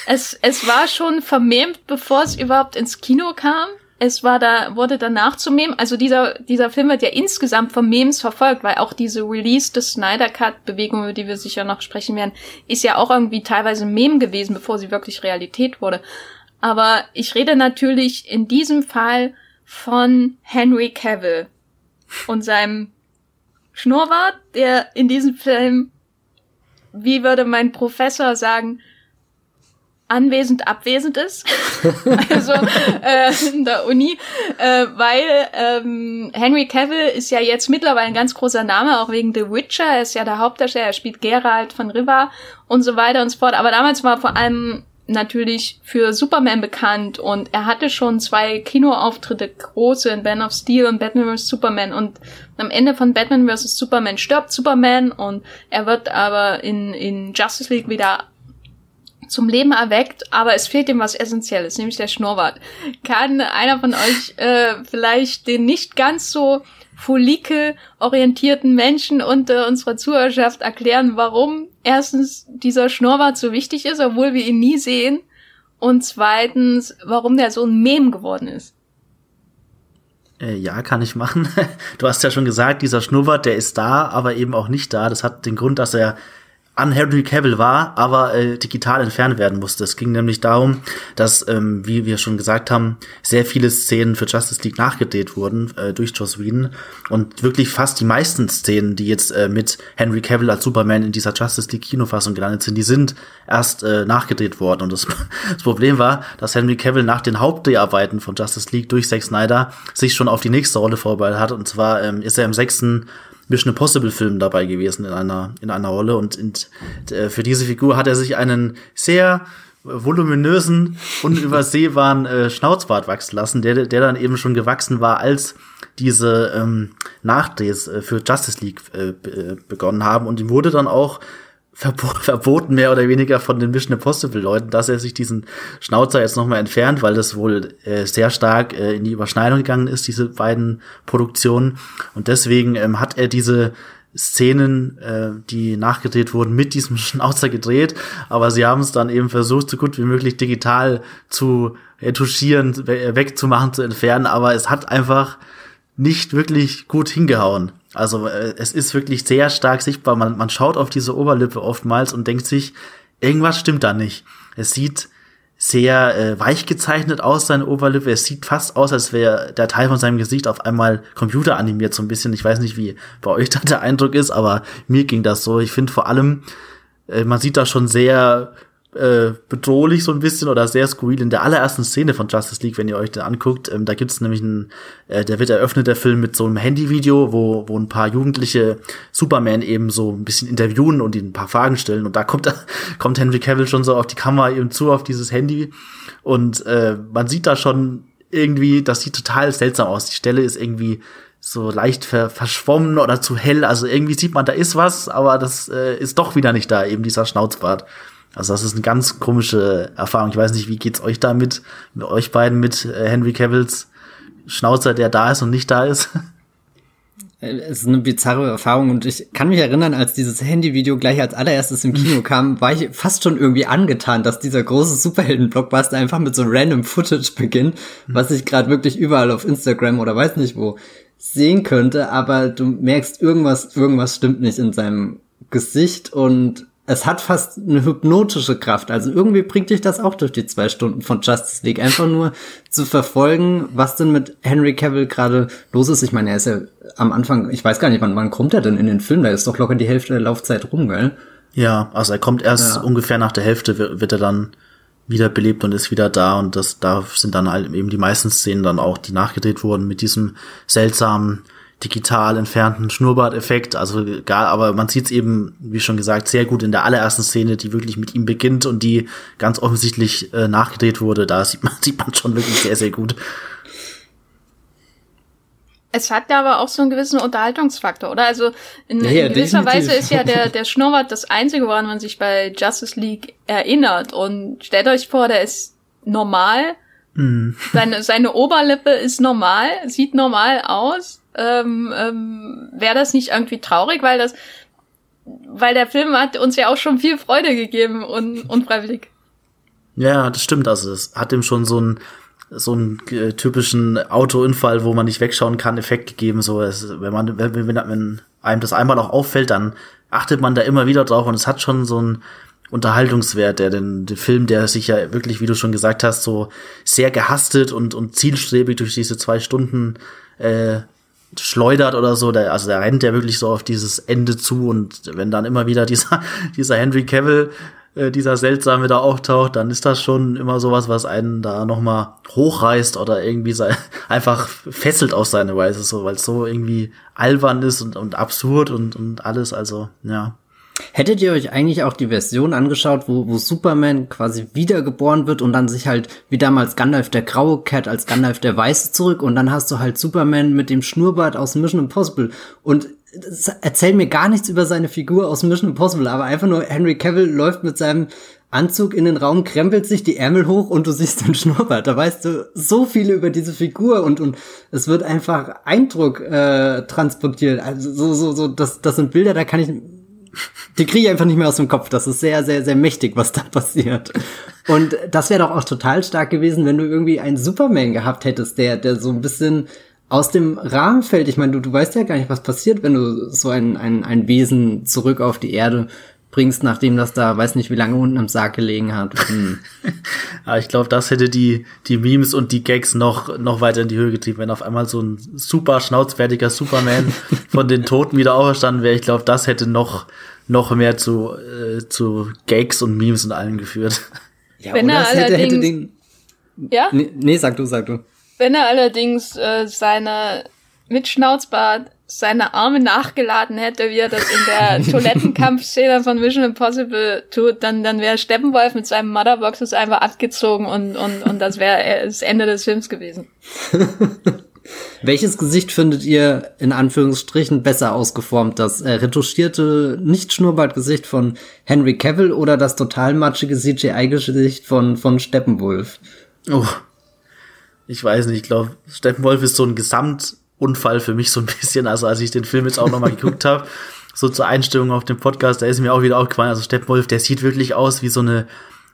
Es, es war schon vermemt, bevor es überhaupt ins Kino kam. Es war da, wurde danach zu Mem. Also dieser, dieser Film wird ja insgesamt von Memes verfolgt, weil auch diese Release des Snyder Cut Bewegung, über die wir sicher noch sprechen werden, ist ja auch irgendwie teilweise Mem gewesen, bevor sie wirklich Realität wurde. Aber ich rede natürlich in diesem Fall von Henry Cavill, und seinem Schnurrbart, der in diesem Film, wie würde mein Professor sagen, anwesend abwesend ist. (laughs) also äh, in der Uni, äh, weil ähm, Henry Cavill ist ja jetzt mittlerweile ein ganz großer Name, auch wegen The Witcher. Er ist ja der Hauptdarsteller, er spielt Geralt von Riva und so weiter und so fort. Aber damals war vor allem natürlich für Superman bekannt und er hatte schon zwei Kinoauftritte, große in Band of Steel und Batman vs. Superman und am Ende von Batman vs. Superman stirbt Superman und er wird aber in, in Justice League wieder zum Leben erweckt, aber es fehlt ihm was Essentielles, nämlich der Schnurrbart. Kann einer von euch äh, vielleicht den nicht ganz so Follikel-orientierten Menschen unter unserer Zuhörerschaft erklären, warum erstens dieser Schnurrbart so wichtig ist, obwohl wir ihn nie sehen, und zweitens, warum der so ein Mem geworden ist. Äh, ja, kann ich machen. (laughs) Du hast ja schon gesagt, dieser Schnurrbart, der ist da, aber eben auch nicht da. Das hat den Grund, dass er an Henry Cavill war, aber äh, digital entfernt werden musste. Es ging nämlich darum, dass, ähm, wie wir schon gesagt haben, sehr viele Szenen für Justice League nachgedreht wurden äh, durch Joss Whedon und wirklich fast die meisten Szenen, die jetzt äh, mit Henry Cavill als Superman in dieser Justice League Kinofassung gelandet sind, die sind erst äh, nachgedreht worden. Und das, (laughs) das Problem war, dass Henry Cavill nach den Hauptdreharbeiten von Justice League durch Zack Snyder sich schon auf die nächste Rolle vorbereitet hat. Und zwar ähm, ist er im sechsten Mission Impossible Film dabei gewesen in einer, in einer Rolle und in, äh, für diese Figur hat er sich einen sehr voluminösen, unübersehbaren äh, Schnauzbart wachsen lassen, der, der dann eben schon gewachsen war, als diese ähm, Nachdrehs äh, für Justice League äh, äh begonnen haben. Und ihm wurde dann auch (laughs) verboten mehr oder weniger von den Mission Impossible Leuten, dass er sich diesen Schnauzer jetzt nochmal entfernt, weil das wohl äh, sehr stark äh, in die Überschneidung gegangen ist, diese beiden Produktionen. Und deswegen ähm, hat er diese Szenen, äh, die nachgedreht wurden, mit diesem (laughs) Schnauzer gedreht, aber sie haben es dann eben versucht, so gut wie möglich digital zu retuschieren, wegzumachen, zu entfernen, aber es hat einfach nicht wirklich gut hingehauen. Also äh, es ist wirklich sehr stark sichtbar. Man, man schaut auf diese Oberlippe oftmals und denkt sich, irgendwas stimmt da nicht. Es sieht sehr äh, weich gezeichnet aus, seine Oberlippe. Es sieht fast aus, als wäre der Teil von seinem Gesicht auf einmal computeranimiert, so ein bisschen. Ich weiß nicht, wie bei euch (laughs) da der Eindruck ist, aber mir ging das so. Ich finde vor allem, äh, man sieht da schon sehr äh, bedrohlich so ein bisschen oder sehr skurril in der allerersten Szene von Justice League, wenn ihr euch den anguckt. Ähm, da gibt's nämlich einen, äh, der wird eröffnet, der Film mit so einem Handyvideo, wo, wo ein paar Jugendliche Superman eben so ein bisschen interviewen und ihnen ein paar Fragen stellen. Und da kommt, (laughs) kommt Henry Cavill schon so auf die Kamera eben zu, auf dieses Handy. Und äh, man sieht da schon irgendwie, das sieht total seltsam aus. Die Stelle ist irgendwie so leicht ver verschwommen oder zu hell. Also irgendwie sieht man, da ist was, aber das äh, ist doch wieder nicht da, eben dieser Schnauzbart. Also das ist eine ganz komische Erfahrung. Ich weiß nicht, wie geht's euch damit, mit euch beiden, mit äh, Henry Cavills Schnauzer, der da ist und nicht da ist? (laughs) Es ist eine bizarre Erfahrung und ich kann mich erinnern, als dieses Handyvideo gleich als allererstes im Kino (laughs) kam, war ich fast schon irgendwie angetan, dass dieser große Superhelden-Blockbuster einfach mit so random Footage beginnt, was ich gerade wirklich überall auf Instagram oder weiß nicht wo sehen könnte, aber du merkst irgendwas, irgendwas stimmt nicht in seinem Gesicht und es hat fast eine hypnotische Kraft. Also irgendwie bringt dich das auch durch die zwei Stunden von Justice League. Einfach nur zu verfolgen, was denn mit Henry Cavill gerade los ist. Ich meine, er ist ja am Anfang, ich weiß gar nicht, wann, wann kommt er denn in den Film? Da ist doch locker die Hälfte der Laufzeit rum, gell? Ja, also er kommt erst ja. ungefähr nach der Hälfte, wird er dann wiederbelebt und ist wieder da und das da sind dann halt eben die meisten Szenen dann auch, die nachgedreht wurden mit diesem seltsamen digital entfernten Schnurrbart-Effekt. Also egal, aber man sieht es eben, wie schon gesagt, sehr gut in der allerersten Szene, die wirklich mit ihm beginnt und die ganz offensichtlich äh, nachgedreht wurde. Da sieht man, (laughs) sieht man schon wirklich sehr, sehr gut. Es hat ja aber auch so einen gewissen Unterhaltungsfaktor, oder? Also in, ja, ja, in gewisser definitiv. Weise ist ja (laughs) der, der Schnurrbart das Einzige, woran man sich bei Justice League erinnert. Und stellt euch vor, der ist normal. Mhm. Seine, seine Oberlippe ist normal, sieht normal aus ähm, ähm, wäre das nicht irgendwie traurig, weil das, weil der Film hat uns ja auch schon viel Freude gegeben und unfreiwillig. Ja, das stimmt. Also es hat ihm schon so einen so einen äh, typischen Autounfall, wo man nicht wegschauen kann, Effekt gegeben. So, es, wenn man wenn, wenn, wenn einem das einmal auch auffällt, dann achtet man da immer wieder drauf und es hat schon so einen Unterhaltungswert, der den, den Film, der sich ja wirklich, wie du schon gesagt hast, so sehr gehastet und und zielstrebig durch diese zwei Stunden äh, schleudert oder so, der, also der rennt ja wirklich so auf dieses Ende zu und wenn dann immer wieder (laughs) dieser, dieser Henry Cavill, äh, dieser seltsame da auftaucht, dann ist das schon immer sowas, was einen da nochmal hochreißt oder irgendwie sei, (laughs) einfach fesselt auf seine Weise, so, weil es so irgendwie albern ist und, und absurd und, und alles, also, ja. Hättet ihr euch eigentlich auch die Version angeschaut, wo, wo Superman quasi wiedergeboren wird und dann sich halt wie damals Gandalf der Graue kehrt als Gandalf der Weiße zurück und dann hast du halt Superman mit dem Schnurrbart aus Mission Impossible und erzähl mir gar nichts über seine Figur aus Mission Impossible, aber einfach nur Henry Cavill läuft mit seinem Anzug in den Raum, krempelt sich die Ärmel hoch und du siehst den Schnurrbart. Da weißt du so viel über diese Figur und, und es wird einfach Eindruck äh, transportiert. Also so, so, so, das, das sind Bilder, da kann ich die kriege ich einfach nicht mehr aus dem Kopf. Das ist sehr, sehr, sehr mächtig, was da passiert. Und das wäre doch auch total stark gewesen, wenn du irgendwie einen Superman gehabt hättest, der, der so ein bisschen aus dem Rahmen fällt. Ich meine, du, du weißt ja gar nicht, was passiert, wenn du so ein, ein, ein Wesen zurück auf die Erde bringst, nachdem das da, weiß nicht wie lange unten im Sarg gelegen hat. Hm. Aber (laughs) ich glaube, das hätte die, die Memes und die Gags noch, noch weiter in die Höhe getrieben, wenn auf einmal so ein super schnauzfertiger Superman (laughs) von den Toten wieder auferstanden wäre. Ich glaube, das hätte noch, noch mehr zu, äh, zu Gags und Memes und allem geführt. Ja, wenn er allerdings, hätte, hätte den, ja? Nee, nee, sag du, sag du. Wenn er allerdings äh, seine mit Schnauzbart seine Arme nachgeladen hätte, wie er das in der (laughs) Toilettenkampfszene von Mission Impossible tut, dann, dann wäre Steppenwolf mit seinem Motherboxes einfach abgezogen und, und, und das wäre das Ende des Films gewesen. (laughs) Welches Gesicht findet ihr in Anführungsstrichen besser ausgeformt? Das äh, retuschierte, nicht Schnurrbartgesicht von Henry Cavill oder das total matschige CGI-Gesicht von, von Steppenwolf? Oh, ich weiß nicht, ich glaube, Steppenwolf ist so ein Gesamtunfall für mich so ein bisschen. Also als ich den Film jetzt auch nochmal (laughs) geguckt habe, so zur Einstellung auf dem Podcast, da ist mir auch wieder aufgefallen, also Steppenwolf, der sieht wirklich aus wie so eine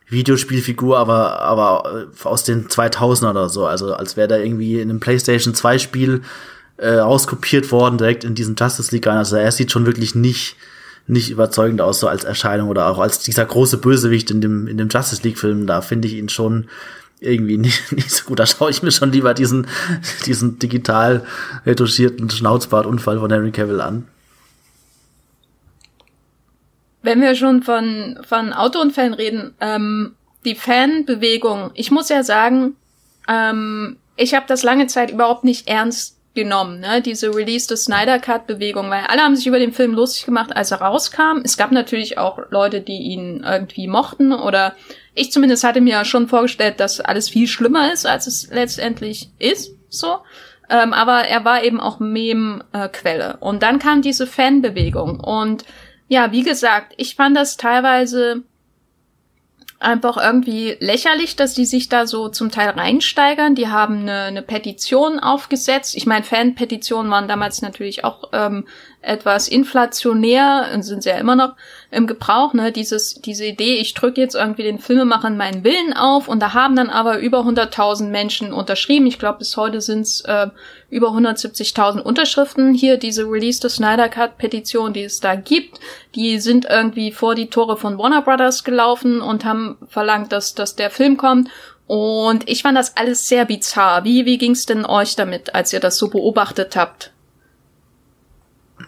Videospielfigur, aber, aber äh, aus den 2000er oder so. Also als wäre da irgendwie in einem PlayStation 2 Spiel äh, auskopiert worden, direkt in diesem Justice League rein. Also er sieht schon wirklich nicht, nicht überzeugend aus, so als Erscheinung oder auch als dieser große Bösewicht in dem, in dem Justice League Film. Da finde ich ihn schon irgendwie (laughs) nicht, nicht so gut. Da schaue ich mir schon lieber diesen, (laughs) diesen digital retuschierten Schnauzbartunfall von Henry Cavill an. Wenn wir schon von, von Autounfällen reden, ähm, die Fanbewegung, ich muss ja sagen, ähm, ich habe das lange Zeit überhaupt nicht ernst genommen, ne? diese Release the Snyder Cut Bewegung, weil alle haben sich über den Film lustig gemacht, als er rauskam. Es gab natürlich auch Leute, die ihn irgendwie mochten oder ich zumindest hatte mir schon vorgestellt, dass alles viel schlimmer ist, als es letztendlich ist, so. Ähm, aber er war eben auch Mem-Quelle. Äh, und dann kam diese Fanbewegung und ja, wie gesagt, ich fand das teilweise einfach irgendwie lächerlich, dass die sich da so zum Teil reinsteigern. Die haben eine, eine Petition aufgesetzt. Ich meine, Fanpetitionen waren damals natürlich auch ähm, etwas inflationär und sind sie ja immer noch im Gebrauch, ne? Dieses, diese Idee, ich drücke jetzt irgendwie den Filmemachern meinen Willen auf und da haben dann aber über 100.000 Menschen unterschrieben. Ich glaube, bis heute sind es äh, über 170.000 Unterschriften hier, diese Release the Snyder Cut Petition, die es da gibt. Die sind irgendwie vor die Tore von Warner Brothers gelaufen und haben verlangt, dass, dass der Film kommt. Und ich fand das alles sehr bizarr. Wie, wie ging's denn euch damit, als ihr das so beobachtet habt?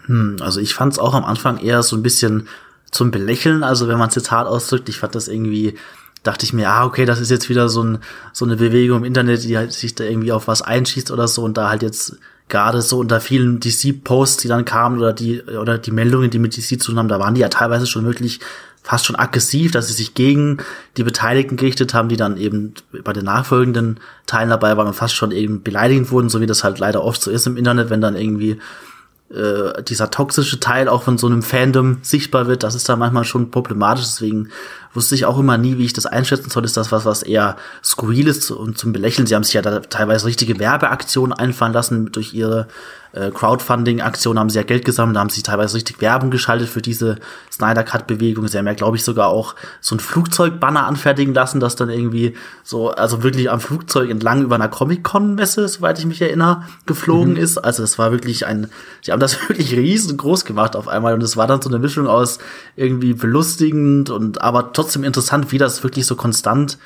Hm, also ich fand es auch am Anfang eher so ein bisschen zum Belächeln. Also wenn man es jetzt hart ausdrückt, ich fand das irgendwie, dachte ich mir, ah, okay, das ist jetzt wieder so, ein, so eine Bewegung im Internet, die halt sich da irgendwie auf was einschießt oder so und da halt jetzt gerade so unter vielen DC-Posts, die dann kamen oder die, oder die Meldungen, die mit DC zu tun haben, da waren die ja teilweise schon wirklich fast schon aggressiv, dass sie sich gegen die Beteiligten gerichtet haben, die dann eben bei den nachfolgenden Teilen dabei waren und fast schon eben beleidigend wurden, so wie das halt leider oft so ist im Internet, wenn dann irgendwie äh, dieser toxische Teil auch von so einem Fandom sichtbar wird, das ist da manchmal schon problematisch. Deswegen wusste ich auch immer nie, wie ich das einschätzen soll. Ist das was, was eher skurril ist und zum Belächeln? Sie haben sich ja da teilweise richtige Werbeaktionen einfallen lassen durch ihre äh, Crowdfunding-Aktion haben sie ja Geld gesammelt, haben sie teilweise richtig Werbung geschaltet für diese Snyder Cut-Bewegung. Sie haben ja, glaube ich, sogar auch so ein Flugzeugbanner anfertigen lassen, das dann irgendwie so, also wirklich am Flugzeug entlang über einer Comic-Con-Messe, soweit ich mich erinnere, geflogen mhm. ist. Also das war wirklich ein, sie haben das (laughs) wirklich riesengroß gemacht auf einmal und es war dann so eine Mischung aus irgendwie belustigend und aber trotzdem interessant, wie das wirklich so konstant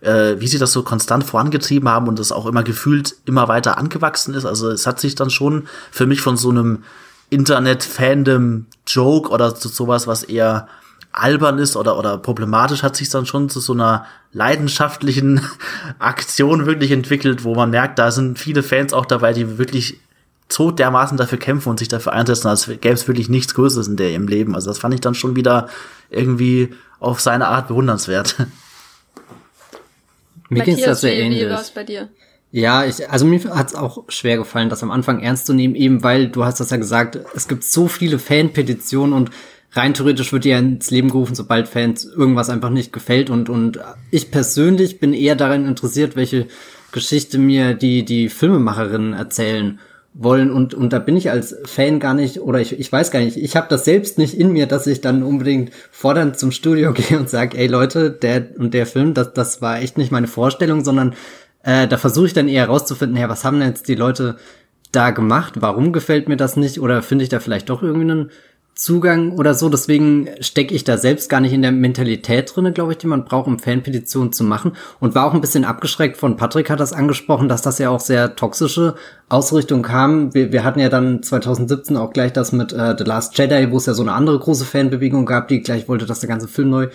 äh, wie sie das so konstant vorangetrieben haben und das auch immer gefühlt immer weiter angewachsen ist. Also es hat sich dann schon für mich von so einem Internet-Fandom-Joke oder zu sowas, was eher albern ist oder, oder problematisch, hat sich dann schon zu so einer leidenschaftlichen (laughs) Aktion wirklich entwickelt, wo man merkt, da sind viele Fans auch dabei, die wirklich so dermaßen dafür kämpfen und sich dafür einsetzen, als gäbe es wirklich nichts Größeres in der im Leben. Also das fand ich dann schon wieder irgendwie auf seine Art bewundernswert. (laughs) Mir ging es das sehr ähnlich. Wie war's bei dir? Ja, ich, also mir hat es auch schwer gefallen, das am Anfang ernst zu nehmen, eben weil, du hast das ja gesagt, es gibt so viele Fanpetitionen und rein theoretisch wird ja ins Leben gerufen, sobald Fans irgendwas einfach nicht gefällt und, und ich persönlich bin eher daran interessiert, welche Geschichte mir die, die Filmemacherinnen erzählen wollen und und da bin ich als Fan gar nicht oder ich, ich weiß gar nicht, ich habe das selbst nicht in mir, dass ich dann unbedingt fordernd zum Studio (laughs) gehe und sage, ey Leute, der und der Film, das das war echt nicht meine Vorstellung, sondern äh, da versuche ich dann eher rauszufinden, ja, was haben denn jetzt die Leute da gemacht? Warum gefällt mir das nicht oder finde ich da vielleicht doch irgendwie einen Zugang oder so. Deswegen stecke ich da selbst gar nicht in der Mentalität drinne, glaube ich, die man braucht, um Fanpetitionen zu machen. Und war auch ein bisschen abgeschreckt von Patrick hat das angesprochen, dass das ja auch sehr toxische Ausrichtung kam. Wir, wir hatten ja dann 2017 auch gleich das mit äh, The Last Jedi, wo es ja so eine andere große Fanbewegung gab, die gleich wollte, dass der ganze Film neu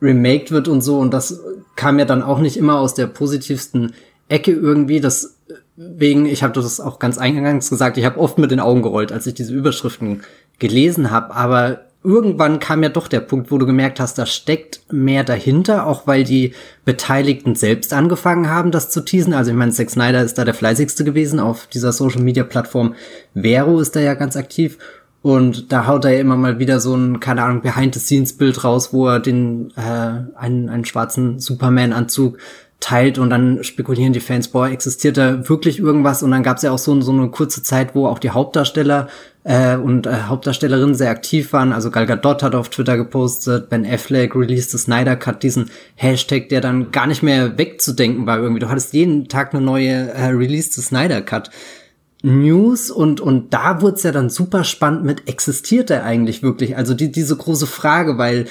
remaked wird und so. Und das kam ja dann auch nicht immer aus der positivsten Ecke irgendwie. Deswegen, ich habe das auch ganz eingangs gesagt, ich habe oft mit den Augen gerollt, als ich diese Überschriften gelesen habe, aber irgendwann kam ja doch der Punkt, wo du gemerkt hast, da steckt mehr dahinter, auch weil die Beteiligten selbst angefangen haben, das zu teasen. Also ich meine, Zack Snyder ist da der fleißigste gewesen auf dieser Social Media Plattform. Vero ist da ja ganz aktiv. Und da haut er ja immer mal wieder so ein, keine Ahnung, Behind-the-Scenes-Bild raus, wo er den, äh, einen, einen schwarzen Superman-Anzug teilt und dann spekulieren die Fans, boah, existiert da wirklich irgendwas? Und dann gab es ja auch so, so eine kurze Zeit, wo auch die Hauptdarsteller äh, und äh, Hauptdarstellerinnen sehr aktiv waren. Also Gal Gadot hat auf Twitter gepostet, Ben Affleck released the Snyder Cut, diesen Hashtag, der dann gar nicht mehr wegzudenken war irgendwie. Du hattest jeden Tag eine neue äh, Release the Snyder Cut. News und und da wurde es ja dann super spannend mit existiert er eigentlich wirklich also die diese große Frage weil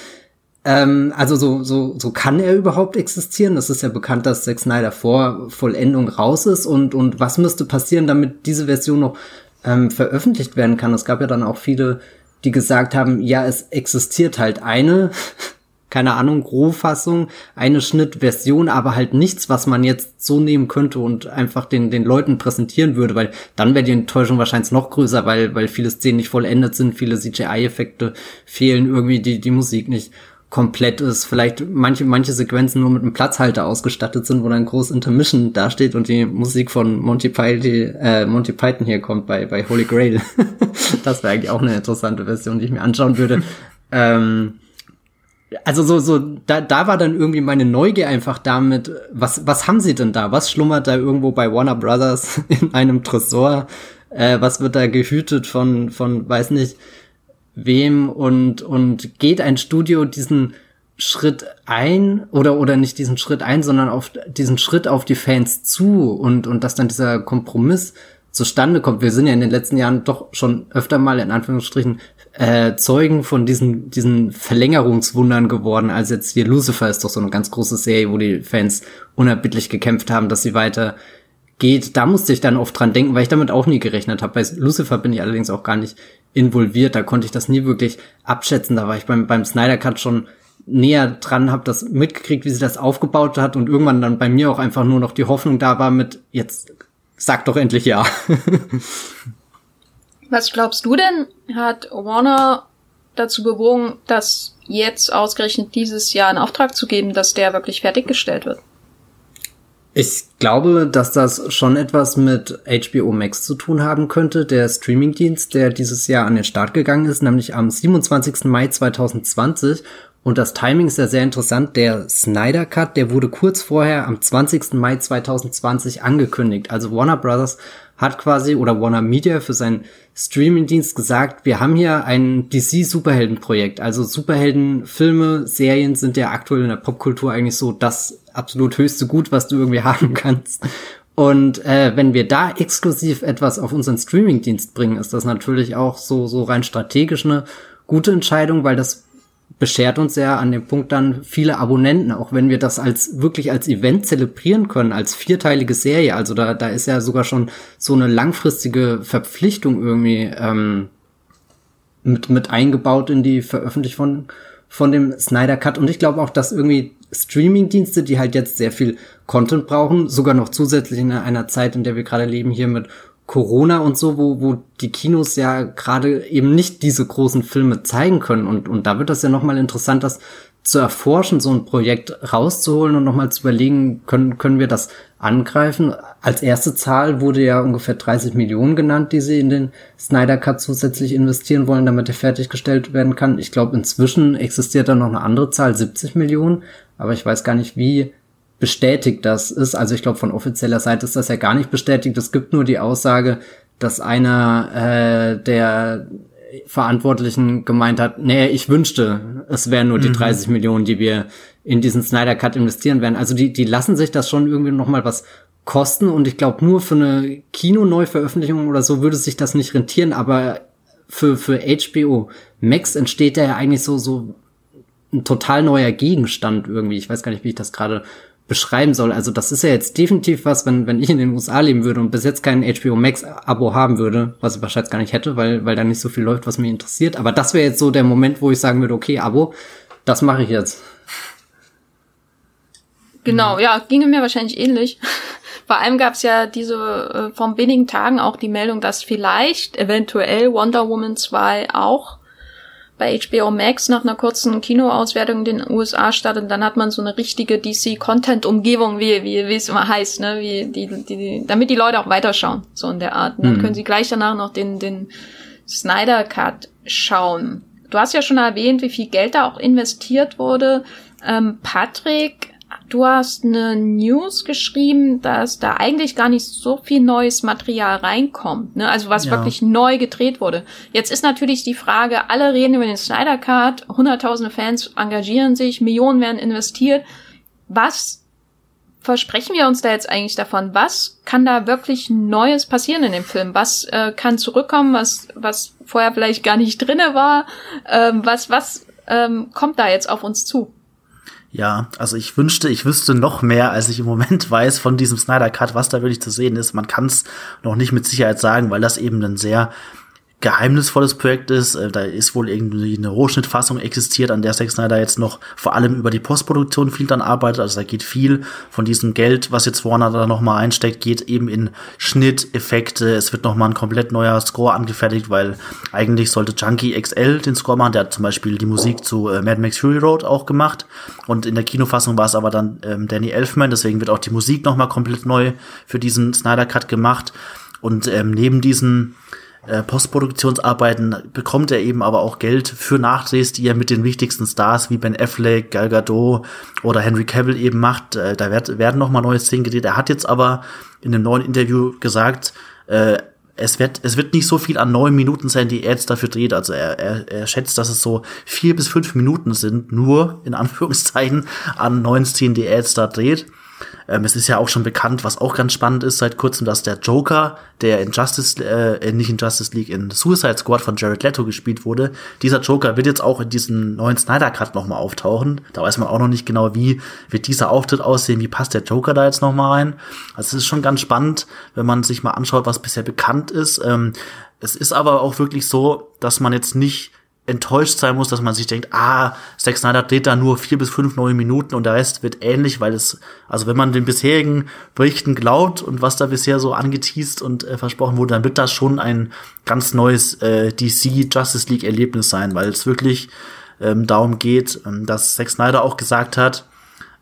ähm, also so, so, so kann er überhaupt existieren? Das ist ja bekannt, dass Zack Snyder vor Vollendung raus ist und, und was müsste passieren, damit diese Version noch ähm, veröffentlicht werden kann? Es gab ja dann auch viele, die gesagt haben, ja, es existiert halt eine, (laughs) keine Ahnung, Rohfassung, eine Schnittversion, aber halt nichts, was man jetzt so nehmen könnte und einfach den, den Leuten präsentieren würde, weil dann wäre die Enttäuschung wahrscheinlich noch größer, weil, weil viele Szenen nicht vollendet sind, viele CGI-Effekte fehlen, irgendwie die, die Musik nicht komplett ist, vielleicht manche, manche Sequenzen nur mit einem Platzhalter ausgestattet sind, wo dann groß Intermission dasteht und die Musik von Monty Python, äh, Monty Python hier kommt bei, bei Holy Grail. (laughs) das wäre eigentlich auch eine interessante Version, die ich mir anschauen würde. ähm, also so, so, da, da war dann irgendwie meine Neugier einfach damit, was, was haben sie denn da? Was schlummert da irgendwo bei Warner Brothers (laughs) in einem Tresor? Äh, was wird da gehütet von, von, weiß nicht, wem und, und geht ein Studio diesen Schritt ein oder, oder nicht diesen Schritt ein, sondern auf diesen Schritt auf die Fans zu und, und dass dann dieser Kompromiss zustande kommt. Wir sind ja in den letzten Jahren doch schon öfter mal in Anführungsstrichen äh, Zeugen von diesen, diesen Verlängerungswundern geworden, als jetzt hier Lucifer ist doch so eine ganz große Serie, wo die Fans unerbittlich gekämpft haben, dass sie weiter geht. Da musste ich dann oft dran denken, weil ich damit auch nie gerechnet habe. Bei Lucifer bin ich allerdings auch gar nicht involviert. Da konnte ich das nie wirklich abschätzen. Da war ich beim, beim Snyder Cut schon näher dran, habe das mitgekriegt, wie sie das aufgebaut hat und irgendwann dann bei mir auch einfach nur noch die Hoffnung da war mit, jetzt sag doch endlich ja. (laughs) Was glaubst du denn, hat Warner dazu bewogen, das jetzt ausgerechnet dieses Jahr in Auftrag zu geben, dass der wirklich fertiggestellt wird? Ich glaube, dass das schon etwas mit HBO Max zu tun haben könnte, der Streamingdienst, der dieses Jahr an den Start gegangen ist, nämlich am 27. Mai 2020. Und das Timing ist ja sehr interessant. Der Snyder Cut, der wurde kurz vorher am 20. Mai 2020 angekündigt. Also Warner Brothers hat quasi oder Warner Media für seinen Streamingdienst gesagt, wir haben hier ein DC Superheldenprojekt. Also Superheldenfilme, Serien sind ja aktuell in der Popkultur eigentlich so das absolut höchste Gut, was du irgendwie (laughs) haben kannst. Und äh, wenn wir da exklusiv etwas auf unseren Streamingdienst bringen, ist das natürlich auch so so rein strategisch eine gute Entscheidung, weil das beschert uns ja an dem Punkt dann viele Abonnenten, auch wenn wir das als wirklich als Event zelebrieren können, als vierteilige Serie. Also da, da ist ja sogar schon so eine langfristige Verpflichtung irgendwie ähm, mit, mit eingebaut in die Veröffentlichung von, von dem Snyder Cut. Und ich glaube auch, dass irgendwie Streaming-Dienste, die halt jetzt sehr viel Content brauchen, sogar noch zusätzlich in einer Zeit, in der wir gerade leben, hier mit Corona und so, wo, wo die Kinos ja gerade eben nicht diese großen Filme zeigen können. Und, und da wird das ja nochmal interessant, das zu erforschen, so ein Projekt rauszuholen und nochmal zu überlegen, können, können wir das angreifen? Als erste Zahl wurde ja ungefähr 30 Millionen genannt, die sie in den Snyder Cut zusätzlich investieren wollen, damit er fertiggestellt werden kann. Ich glaube, inzwischen existiert da noch eine andere Zahl, 70 Millionen, aber ich weiß gar nicht, wie bestätigt das ist. Also ich glaube, von offizieller Seite ist das ja gar nicht bestätigt. Es gibt nur die Aussage, dass einer äh, der Verantwortlichen gemeint hat, nee, ich wünschte, es wären nur die mhm. 30 Millionen, die wir in diesen Snyder Cut investieren werden. Also die, die lassen sich das schon irgendwie noch mal was kosten und ich glaube nur für eine Kino-Neuveröffentlichung oder so würde sich das nicht rentieren, aber für, für HBO Max entsteht da ja eigentlich so, so ein total neuer Gegenstand irgendwie. Ich weiß gar nicht, wie ich das gerade beschreiben soll. Also das ist ja jetzt definitiv was, wenn, wenn ich in den USA leben würde und bis jetzt kein HBO Max Abo haben würde, was ich wahrscheinlich gar nicht hätte, weil, weil da nicht so viel läuft, was mich interessiert. Aber das wäre jetzt so der Moment, wo ich sagen würde, okay, Abo, das mache ich jetzt. Genau, ja, ginge mir wahrscheinlich ähnlich. (laughs) Vor allem gab es ja diese äh, vor wenigen Tagen auch die Meldung, dass vielleicht eventuell Wonder Woman 2 auch bei HBO Max nach einer kurzen Kinoauswertung in den USA statt und dann hat man so eine richtige DC-Content-Umgebung, wie, wie, wie es immer heißt, ne, wie die, die, die, damit die Leute auch weiterschauen, so in der Art. Und dann mhm. können sie gleich danach noch den, den Snyder Cut schauen. Du hast ja schon erwähnt, wie viel Geld da auch investiert wurde. Ähm, Patrick, du hast eine News geschrieben, dass da eigentlich gar nicht so viel neues Material reinkommt, ne? Also was ja. wirklich neu gedreht wurde. Jetzt ist natürlich die Frage, alle reden über den Snyder Cut, hunderttausende Fans engagieren sich, Millionen werden investiert. Was versprechen wir uns da jetzt eigentlich davon? Was kann da wirklich Neues passieren in dem Film? Was äh, kann zurückkommen, was, was vorher vielleicht gar nicht drinne war? Ähm, was, was ähm, kommt da jetzt auf uns zu? Ja, also ich wünschte, ich wüsste noch mehr, als ich im Moment (laughs) weiß von diesem Snyder Cut, was da wirklich zu sehen ist. Man kann es noch nicht mit Sicherheit sagen, weil das eben ein sehr geheimnisvolles Projekt ist. Äh, da ist wohl irgendwie eine Rohschnittfassung existiert, an der Zack Snyder jetzt noch vor allem über die Postproduktion viel dann arbeitet. Also da geht viel von diesem Geld, was jetzt Warner da nochmal einsteckt, geht eben in Schnitt, Effekte. Es wird nochmal ein komplett neuer Score angefertigt, weil eigentlich sollte Junkie XL den Score machen. Der hat zum Beispiel die Musik zu äh, Mad Max Fury Road auch gemacht. Und in der Kinofassung war es aber dann ähm, Danny Elfman. Deswegen wird auch die Musik nochmal komplett neu für diesen Snyder Cut gemacht. Und ähm, neben diesen äh, Postproduktionsarbeiten bekommt er eben aber auch Geld für Nachdrehs, die er mit den wichtigsten Stars wie Ben Affleck, Gal Gadot oder Henry Cavill eben macht. Äh, da werd, werden noch mal neue Szenen gedreht. Er hat jetzt aber in einem neuen Interview gesagt, äh, es wird, es wird nicht so viel an neun Minuten sein, die er jetzt dafür dreht. Also er, er, er schätzt, dass es so vier bis fünf Minuten sind, nur in Anführungszeichen an neuen Szenen, die er jetzt da dreht. Ähm, es ist ja auch schon bekannt, was auch ganz spannend ist seit kurzem, dass der Joker, der in Justice, äh, nicht in Justice League, in Suicide Squad von Jared Leto gespielt wurde, dieser Joker wird jetzt auch in diesem neuen Snyder Cut nochmal auftauchen. Da weiß man auch noch nicht genau, wie wird dieser Auftritt aussehen, wie passt der Joker da jetzt nochmal rein. Also es ist schon ganz spannend, wenn man sich mal anschaut, was bisher bekannt ist. Ähm, es ist aber auch wirklich so, dass man jetzt nicht enttäuscht sein muss, dass man sich denkt, ah, Zack Snyder dreht da nur vier bis fünf neue Minuten und der Rest wird ähnlich, weil es, also wenn man den bisherigen Berichten glaubt und was da bisher so angeteased und äh, versprochen wurde, dann wird das schon ein ganz neues äh, DC Justice League Erlebnis sein, weil es wirklich ähm, darum geht, ähm, dass Zack Snyder auch gesagt hat,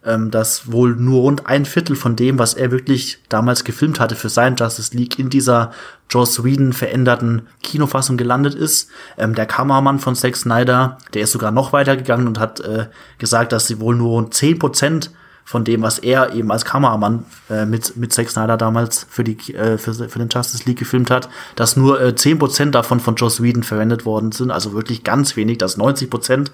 ähm, dass wohl nur rund ein Viertel von dem, was er wirklich damals gefilmt hatte für sein Justice League, in dieser Joss Whedon veränderten Kinofassung gelandet ist. Ähm, der Kameramann von Zack Snyder, der ist sogar noch weitergegangen und hat äh, gesagt, dass sie wohl nur rund zehn Prozent von dem, was er eben als Kameramann äh, mit, mit Zack Snyder damals für, die, äh, für, für den Justice League gefilmt hat, dass nur äh, 10% davon von Joss Whedon verwendet worden sind, also wirklich ganz wenig, dass 90%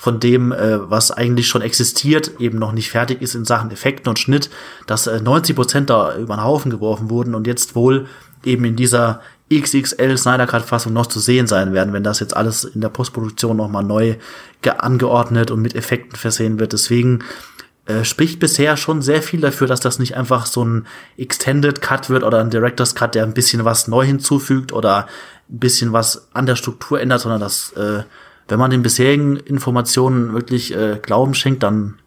von dem, äh, was eigentlich schon existiert, eben noch nicht fertig ist in Sachen Effekten und Schnitt, dass äh, 90 Prozent da über den Haufen geworfen wurden und jetzt wohl eben in dieser XXL Snyder Cut Fassung noch zu sehen sein werden, wenn das jetzt alles in der Postproduktion nochmal neu angeordnet und mit Effekten versehen wird. Deswegen äh, spricht bisher schon sehr viel dafür, dass das nicht einfach so ein Extended Cut wird oder ein Director's Cut, der ein bisschen was neu hinzufügt oder ein bisschen was an der Struktur ändert, sondern dass äh, wenn man den bisherigen Informationen wirklich äh, Glauben schenkt, dann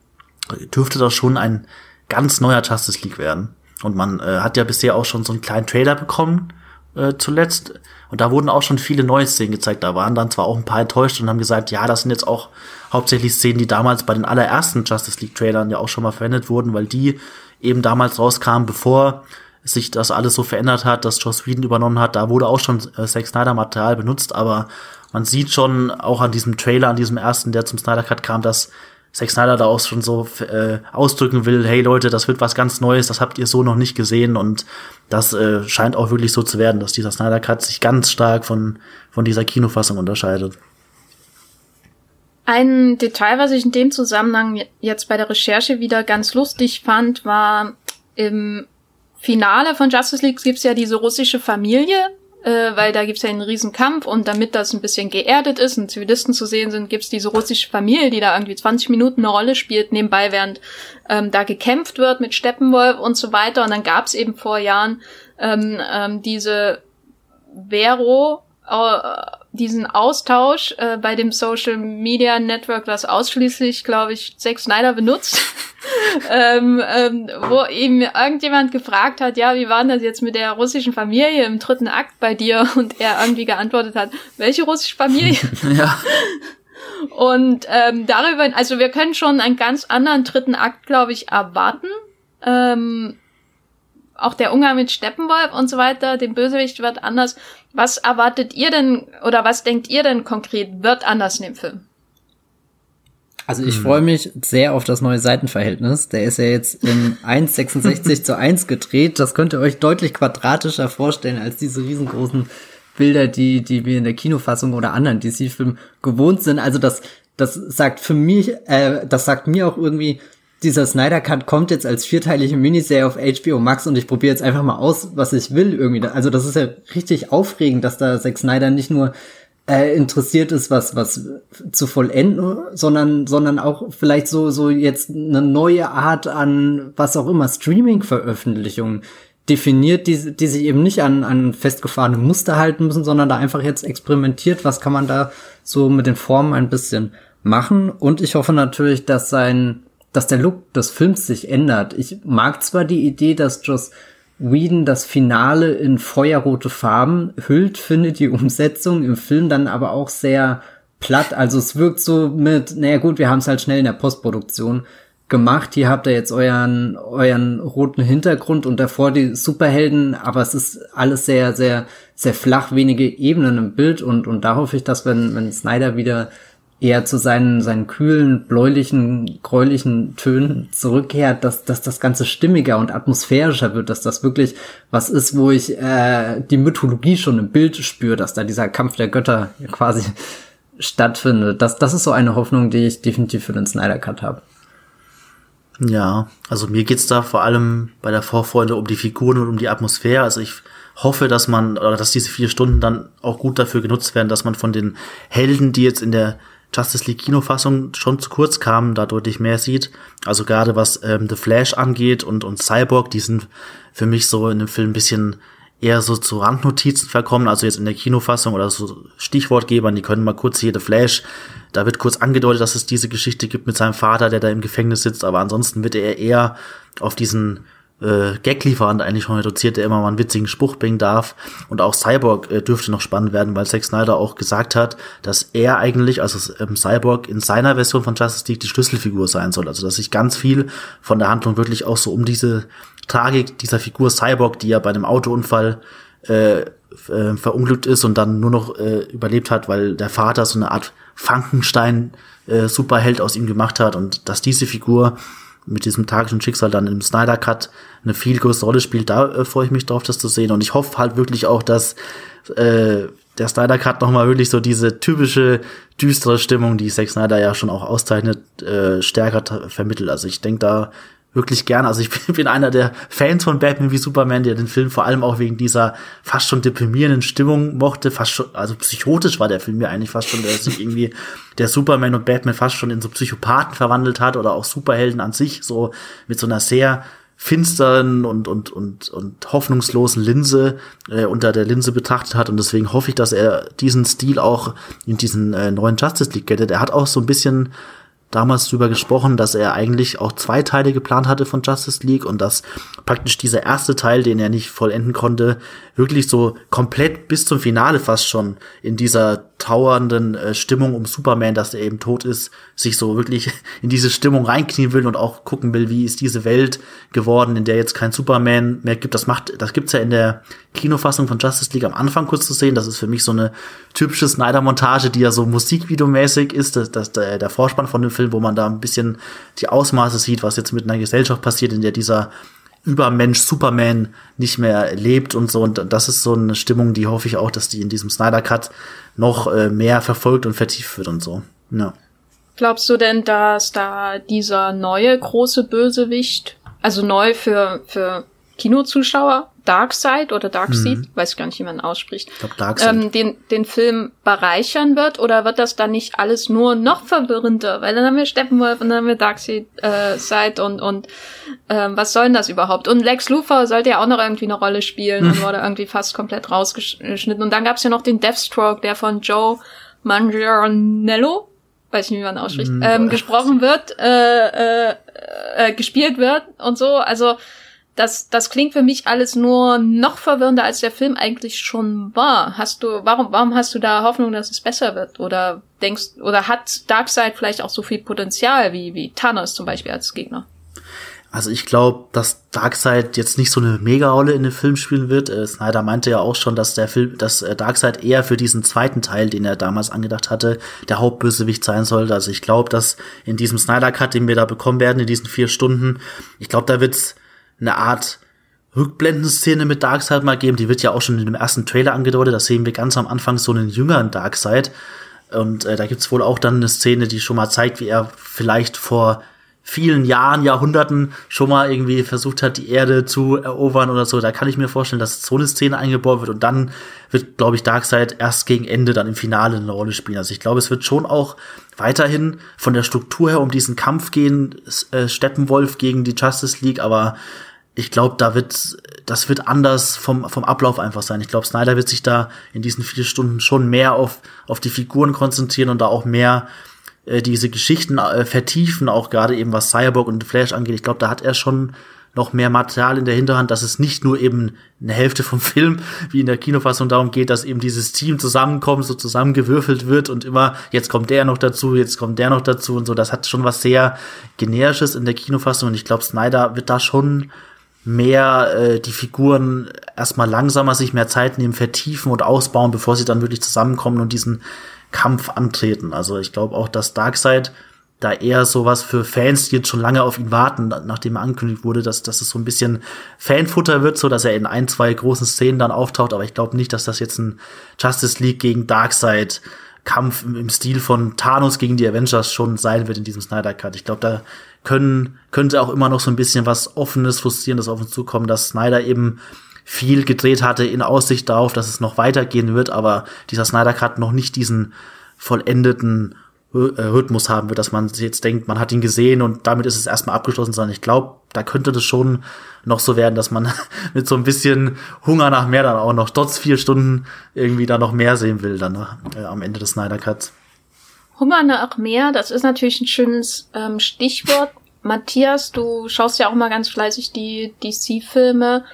dürfte das schon ein ganz neuer Justice League werden. Und man äh, hat ja bisher auch schon so einen kleinen Trailer bekommen äh, zuletzt. Und da wurden auch schon viele neue Szenen gezeigt. Da waren dann zwar auch ein paar enttäuscht und haben gesagt, ja, das sind jetzt auch hauptsächlich Szenen, die damals bei den allerersten Justice League Trailern ja auch schon mal verwendet wurden, weil die eben damals rauskamen, bevor sich das alles so verändert hat, dass Joss Whedon übernommen hat. Da wurde auch schon äh, Zack Snyder Material benutzt, aber man sieht schon auch an diesem Trailer, an diesem ersten, der zum Snyder Cut kam, dass Zack Snyder da auch schon so äh, ausdrücken will, hey Leute, das wird was ganz Neues, das habt ihr so noch nicht gesehen und das äh, scheint auch wirklich so zu werden, dass dieser Snyder Cut sich ganz stark von, von dieser Kinofassung unterscheidet. Ein Detail, was ich in dem Zusammenhang jetzt bei der Recherche wieder ganz lustig fand, war im Finale von Justice League gibt's ja diese russische Familie, äh, weil da gibt's ja einen riesen Kampf und damit das ein bisschen geerdet ist und Zivilisten zu sehen sind, gibt's diese russische Familie, die da irgendwie 20 Minuten eine Rolle spielt, nebenbei während ähm, da gekämpft wird mit Steppenwolf und so weiter. Und dann gab's eben vor Jahren ähm, ähm, diese Vero, diesen Austausch äh, bei dem Social Media Network, das ausschließlich, glaube ich, Zack Snyder benutzt, (laughs) ähm, ähm, wo ihm irgendjemand gefragt hat, ja, wie war denn das jetzt mit der russischen Familie im dritten Akt bei dir? Und er irgendwie geantwortet hat, welche russische Familie? (laughs) ja. Und ähm, darüber, also wir können schon einen ganz anderen dritten Akt, glaube ich, erwarten. Ähm, auch der Umgang mit Steppenwolf und so weiter, dem Bösewicht wird anders. Was erwartet ihr denn oder was denkt ihr denn konkret wird anders in dem Film? Also ich hm. freue mich sehr auf das neue Seitenverhältnis. Der ist ja jetzt in (laughs) 1,66 zu 1 gedreht. Das könnt ihr euch deutlich quadratischer vorstellen als diese riesengroßen Bilder, die, die wir in der Kinofassung oder anderen DC-Filmen gewohnt sind. Also das, das sagt für mich, äh, das sagt mir auch irgendwie, dieser Snyder Cut kommt jetzt als vierteilige Miniserie auf HBO Max und ich probiere jetzt einfach mal aus, was ich will irgendwie. Also das ist ja richtig aufregend, dass da Zack Snyder nicht nur äh, interessiert ist, was was zu vollenden, sondern sondern auch vielleicht so so jetzt eine neue Art an was auch immer Streaming-Veröffentlichungen definiert, die, die sich eben nicht an, an festgefahrene Muster halten müssen, sondern da einfach jetzt experimentiert, was kann man da so mit den Formen ein bisschen machen. Und ich hoffe natürlich, dass sein, dass der Look des Films sich ändert. Ich mag zwar die Idee, dass Joss Whedon das Finale in feuerrote Farben hüllt, finde die Umsetzung im Film dann aber auch sehr platt. Also es wirkt so mit, naja gut, wir haben es halt schnell in der Postproduktion gemacht. Hier habt ihr jetzt euren, euren roten Hintergrund und davor die Superhelden, aber es ist alles sehr, sehr, sehr flach, wenige Ebenen im Bild und, und da hoffe ich, dass wenn, wenn Snyder wieder eher zu seinen, seinen kühlen, bläulichen, gräulichen Tönen zurückkehrt, dass, dass das Ganze stimmiger und atmosphärischer wird, dass das wirklich was ist, wo ich äh, die Mythologie schon im Bild spüre, dass da dieser Kampf der Götter quasi (laughs) stattfindet. Das, das ist so eine Hoffnung, die ich definitiv für den Snyder Cut habe. Ja, also mir geht's da vor allem bei der Vorfreude um die Figuren und um die Atmosphäre. Also ich hoffe, dass man, oder dass diese vier Stunden dann auch gut dafür genutzt werden, dass man von den Helden, die jetzt in der Justice League Kinofassung schon zu kurz kamen, da deutlich mehr sieht. Also gerade was ähm, The Flash angeht und, und Cyborg, die sind für mich so in dem Film ein bisschen eher so zu Randnotizen verkommen, also jetzt in der Kinofassung oder so Stichwortgebern, die können mal kurz hier The Flash, da wird kurz angedeutet, dass es diese Geschichte gibt mit seinem Vater, der da im Gefängnis sitzt, aber ansonsten wird er eher auf diesen äh, Gag-Lieferant eigentlich schon reduziert, der immer mal einen witzigen Spruch bringen darf. Und auch Cyborg äh, dürfte noch spannend werden, weil Zack Snyder auch gesagt hat, dass er eigentlich, also ähm, Cyborg in seiner Version von Justice League die Schlüsselfigur sein soll. Also dass sich ganz viel von der Handlung wirklich auch so um diese Tragik dieser Figur Cyborg, die ja bei einem Autounfall äh, äh, verunglückt ist und dann nur noch äh, überlebt hat, weil der Vater so eine Art Frankenstein äh, Superheld aus ihm gemacht hat und dass diese Figur mit diesem tragischen Schicksal dann im Snyder Cut eine viel größere Rolle spielt, da äh, freue ich mich drauf, das zu sehen und ich hoffe halt wirklich auch, dass äh, der Snyder Cut nochmal wirklich so diese typische düstere Stimmung, die Zack Snyder ja schon auch auszeichnet, äh, stärker vermittelt. Also ich denke da wirklich gern. Also ich (laughs) bin einer der Fans von Batman wie Superman, der den Film vor allem auch wegen dieser fast schon deprimierenden Stimmung mochte. Fast schon, also psychotisch war der Film mir eigentlich fast schon, der sich irgendwie (laughs) der Superman und Batman fast schon in so Psychopathen verwandelt hat oder auch Superhelden an sich, so mit so einer sehr finsteren und, und, und, und hoffnungslosen Linse äh, unter der Linse betrachtet hat. Und deswegen hoffe ich, dass er diesen Stil auch in diesen äh, neuen Justice League gettet. Er hat auch so ein bisschen damals drüber gesprochen, dass er eigentlich auch zwei Teile geplant hatte von Justice League und dass praktisch dieser erste Teil, den er nicht vollenden konnte, wirklich so komplett bis zum Finale fast schon in dieser trauernden äh, Stimmung um Superman, dass er eben tot ist, sich so wirklich (laughs) in diese Stimmung reinknien will und auch gucken will, wie ist diese Welt geworden, in der jetzt kein Superman mehr gibt. Das macht, das gibt's ja in der Kinofassung von Justice League am Anfang kurz zu sehen. Das ist für mich so eine typische Snyder-Montage, die ja so Musikvideomäßig ist. Das, das der, der Vorspann von dem Film, wo man da ein bisschen die Ausmaße sieht, was jetzt mit einer Gesellschaft passiert, in der dieser Übermensch Superman nicht mehr lebt und so. Und das ist so eine Stimmung, die hoffe ich auch, dass die in diesem Snyder Cut noch äh, mehr verfolgt und vertieft wird und so. Ja. Glaubst du denn, dass da dieser neue große Bösewicht, also neu für, für Kinozuschauer, Darkseid oder Darkseid, mhm. weiß ich gar nicht, wie man ausspricht, ich glaub. Ähm, den, den Film bereichern wird oder wird das dann nicht alles nur noch verwirrender? Weil dann haben wir Steppenwolf und dann haben wir Darkseid äh, Side und, und ähm, was soll denn das überhaupt? Und Lex Luthor sollte ja auch noch irgendwie eine Rolle spielen und (laughs) wurde irgendwie fast komplett rausgeschnitten. Und dann gab's ja noch den Deathstroke, der von Joe Manganiello, weiß nicht, wie man ausspricht, mhm. ähm, gesprochen wird, äh, äh, äh, gespielt wird und so. Also das, das klingt für mich alles nur noch verwirrender, als der Film eigentlich schon war. Hast du, warum, warum hast du da Hoffnung, dass es besser wird? Oder denkst, oder hat Darkseid vielleicht auch so viel Potenzial wie, wie Thanos zum Beispiel als Gegner? Also ich glaube, dass Darkseid jetzt nicht so eine Mega-Rolle in dem Film spielen wird. Äh, Snyder meinte ja auch schon, dass der Film, dass äh, Darkseid eher für diesen zweiten Teil, den er damals angedacht hatte, der Hauptbösewicht sein sollte. Also ich glaube, dass in diesem Snyder-Cut, den wir da bekommen werden, in diesen vier Stunden, ich glaube, da wird's eine Art Rückblendenszene mit Darkseid mal geben. Die wird ja auch schon in dem ersten Trailer angedeutet. Da sehen wir ganz am Anfang so einen jüngeren Darkseid. Und äh, da gibt's wohl auch dann eine Szene, die schon mal zeigt, wie er vielleicht vor vielen Jahren, Jahrhunderten schon mal irgendwie versucht hat, die Erde zu erobern oder so. Da kann ich mir vorstellen, dass so eine Szene eingebaut wird und dann wird, glaube ich, Darkseid erst gegen Ende dann im Finale eine Rolle spielen. Also ich glaube, es wird schon auch weiterhin von der Struktur her um diesen Kampf gehen, äh, Steppenwolf gegen die Justice League, aber ich glaube, da wird, das wird anders vom, vom Ablauf einfach sein. Ich glaube, Snyder wird sich da in diesen vier Stunden schon mehr auf, auf die Figuren konzentrieren und da auch mehr äh, diese Geschichten äh, vertiefen, auch gerade eben was Cyborg und Flash angeht. Ich glaube, da hat er schon noch mehr Material in der Hinterhand, dass es nicht nur eben eine Hälfte vom (laughs) Film, wie in der Kinofassung darum geht, dass eben dieses Team zusammenkommt, so zusammengewürfelt wird und immer, jetzt kommt der noch dazu, jetzt kommt der noch dazu und so. Das hat schon was sehr generisches in der Kinofassung und ich glaube, Snyder wird da schon mehr äh, die Figuren erstmal langsamer sich mehr Zeit nehmen, vertiefen und ausbauen, bevor sie dann wirklich zusammenkommen und diesen Kampf antreten. Also ich glaube auch, dass Darkseid da eher sowas für Fans, die jetzt schon lange auf ihn warten, nachdem er angekündigt wurde, dass, dass es so ein bisschen Fanfutter wird, so dass er in ein, zwei großen Szenen dann auftaucht. Aber ich glaube nicht, dass das jetzt ein Justice League gegen Darkseid Kampf im, Stil von Thanos gegen die Avengers schon sein wird in diesem Snyder Cut. Ich glaube, da können, könnte auch immer noch so ein bisschen was Offenes, Frustrierendes auf uns zukommen, dass Snyder eben viel gedreht hatte in Aussicht darauf, dass es noch weitergehen wird, aber dieser Snyder Cut noch nicht diesen vollendeten Rhythmus haben wird, dass man jetzt denkt, man hat ihn gesehen und damit ist es erstmal abgeschlossen, sondern ich glaube, da könnte das schon noch so werden, dass man (laughs) mit so ein bisschen Hunger nach mehr dann auch noch trotz vier Stunden irgendwie da noch mehr sehen will dann äh, am Ende des Snyder Cuts. Hunger nach mehr, das ist natürlich ein schönes ähm, Stichwort. Matthias, du schaust ja auch mal ganz fleißig die DC-Filme.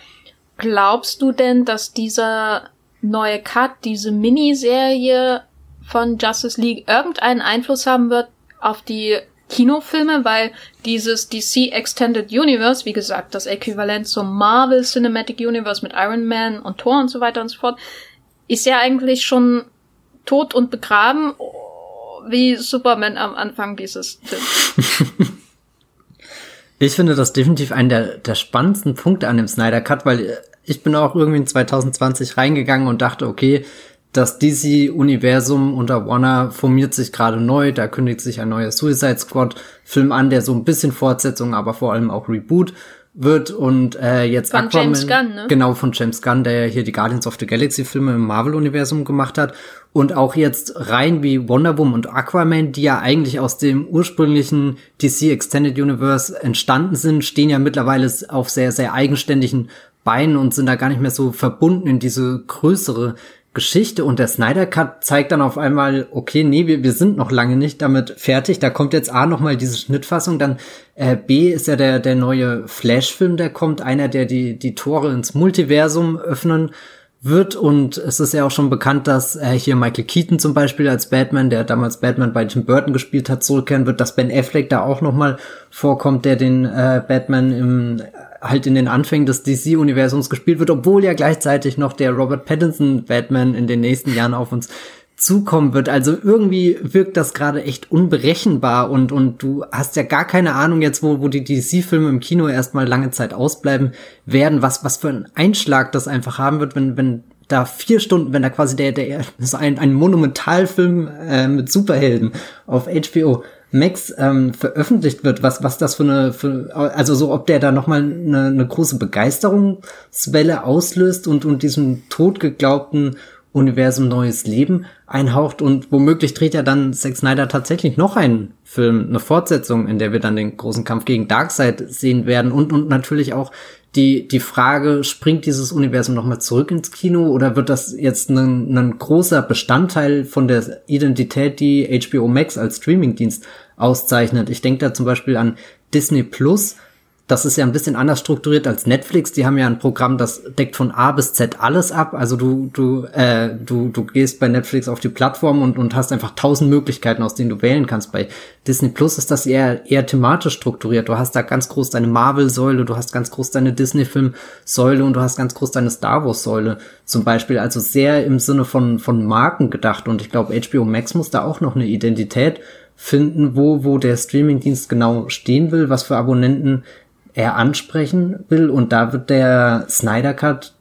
Glaubst du denn, dass dieser neue Cut, diese Miniserie von Justice League irgendeinen Einfluss haben wird auf die Kinofilme, weil dieses DC Extended Universe, wie gesagt, das Äquivalent zum Marvel Cinematic Universe mit Iron Man und Thor und so weiter und so fort, ist ja eigentlich schon tot und begraben, wie Superman am Anfang dieses Films. (laughs) Ich finde das definitiv einen der, der spannendsten Punkte an dem Snyder Cut, weil ich bin auch irgendwie in 2020 reingegangen und dachte, okay, das DC-Universum unter Warner formiert sich gerade neu. Da kündigt sich ein neuer Suicide Squad-Film an, der so ein bisschen Fortsetzung, aber vor allem auch Reboot wird und äh, jetzt von Aquaman, James Gunn, ne? genau von James Gunn, der ja hier die Guardians of the Galaxy Filme im Marvel Universum gemacht hat und auch jetzt rein wie Wonder Woman und Aquaman, die ja eigentlich aus dem ursprünglichen DC Extended Universe entstanden sind, stehen ja mittlerweile auf sehr sehr eigenständigen Beinen und sind da gar nicht mehr so verbunden in diese größere Geschichte und der Snyder Cut zeigt dann auf einmal, okay, nee, wir, wir sind noch lange nicht damit fertig. Da kommt jetzt A nochmal diese Schnittfassung, dann äh, B ist ja der, der neue Flash-Film, der kommt, einer, der die, die Tore ins Multiversum öffnen wird. Und es ist ja auch schon bekannt, dass äh, hier Michael Keaton zum Beispiel als Batman, der damals Batman bei Tim Burton gespielt hat, zurückkehren wird, dass Ben Affleck da auch nochmal vorkommt, der den äh, Batman im halt in den Anfängen des DC-Universums gespielt wird, obwohl ja gleichzeitig noch der Robert Pattinson Batman in den nächsten Jahren auf uns zukommen wird. Also irgendwie wirkt das gerade echt unberechenbar und, und du hast ja gar keine Ahnung jetzt, wo, wo die DC-Filme im Kino erstmal lange Zeit ausbleiben werden, was, was für ein Einschlag das einfach haben wird, wenn, wenn da vier Stunden, wenn da quasi der, der, ist ein, ein Monumentalfilm äh, mit Superhelden auf HBO Max ähm, veröffentlicht wird, was was das für eine, für, also so, ob der da nochmal eine, eine große Begeisterungswelle auslöst und und diesem totgeglaubten Universum neues Leben einhaucht und womöglich dreht ja dann Zack Snyder tatsächlich noch einen Film, eine Fortsetzung, in der wir dann den großen Kampf gegen Darkseid sehen werden und und natürlich auch die, die Frage, springt dieses Universum nochmal zurück ins Kino oder wird das jetzt ein, ein großer Bestandteil von der Identität, die HBO Max als Streamingdienst auszeichnet? Ich denke da zum Beispiel an Disney Plus, das ist ja ein bisschen anders strukturiert als Netflix. Die haben ja ein Programm, das deckt von A bis Z alles ab. Also du, du, äh, du, du gehst bei Netflix auf die Plattform und, und hast einfach tausend Möglichkeiten, aus denen du wählen kannst. Bei Disney Plus ist das eher, eher thematisch strukturiert. Du hast da ganz groß deine Marvel-Säule, du hast ganz groß deine Disney-Film-Säule und du hast ganz groß deine Star Wars-Säule zum Beispiel. Also sehr im Sinne von, von Marken gedacht. Und ich glaube, HBO Max muss da auch noch eine Identität finden, wo, wo der Streamingdienst genau stehen will, was für Abonnenten er ansprechen will. Und da wird der Snyder Cut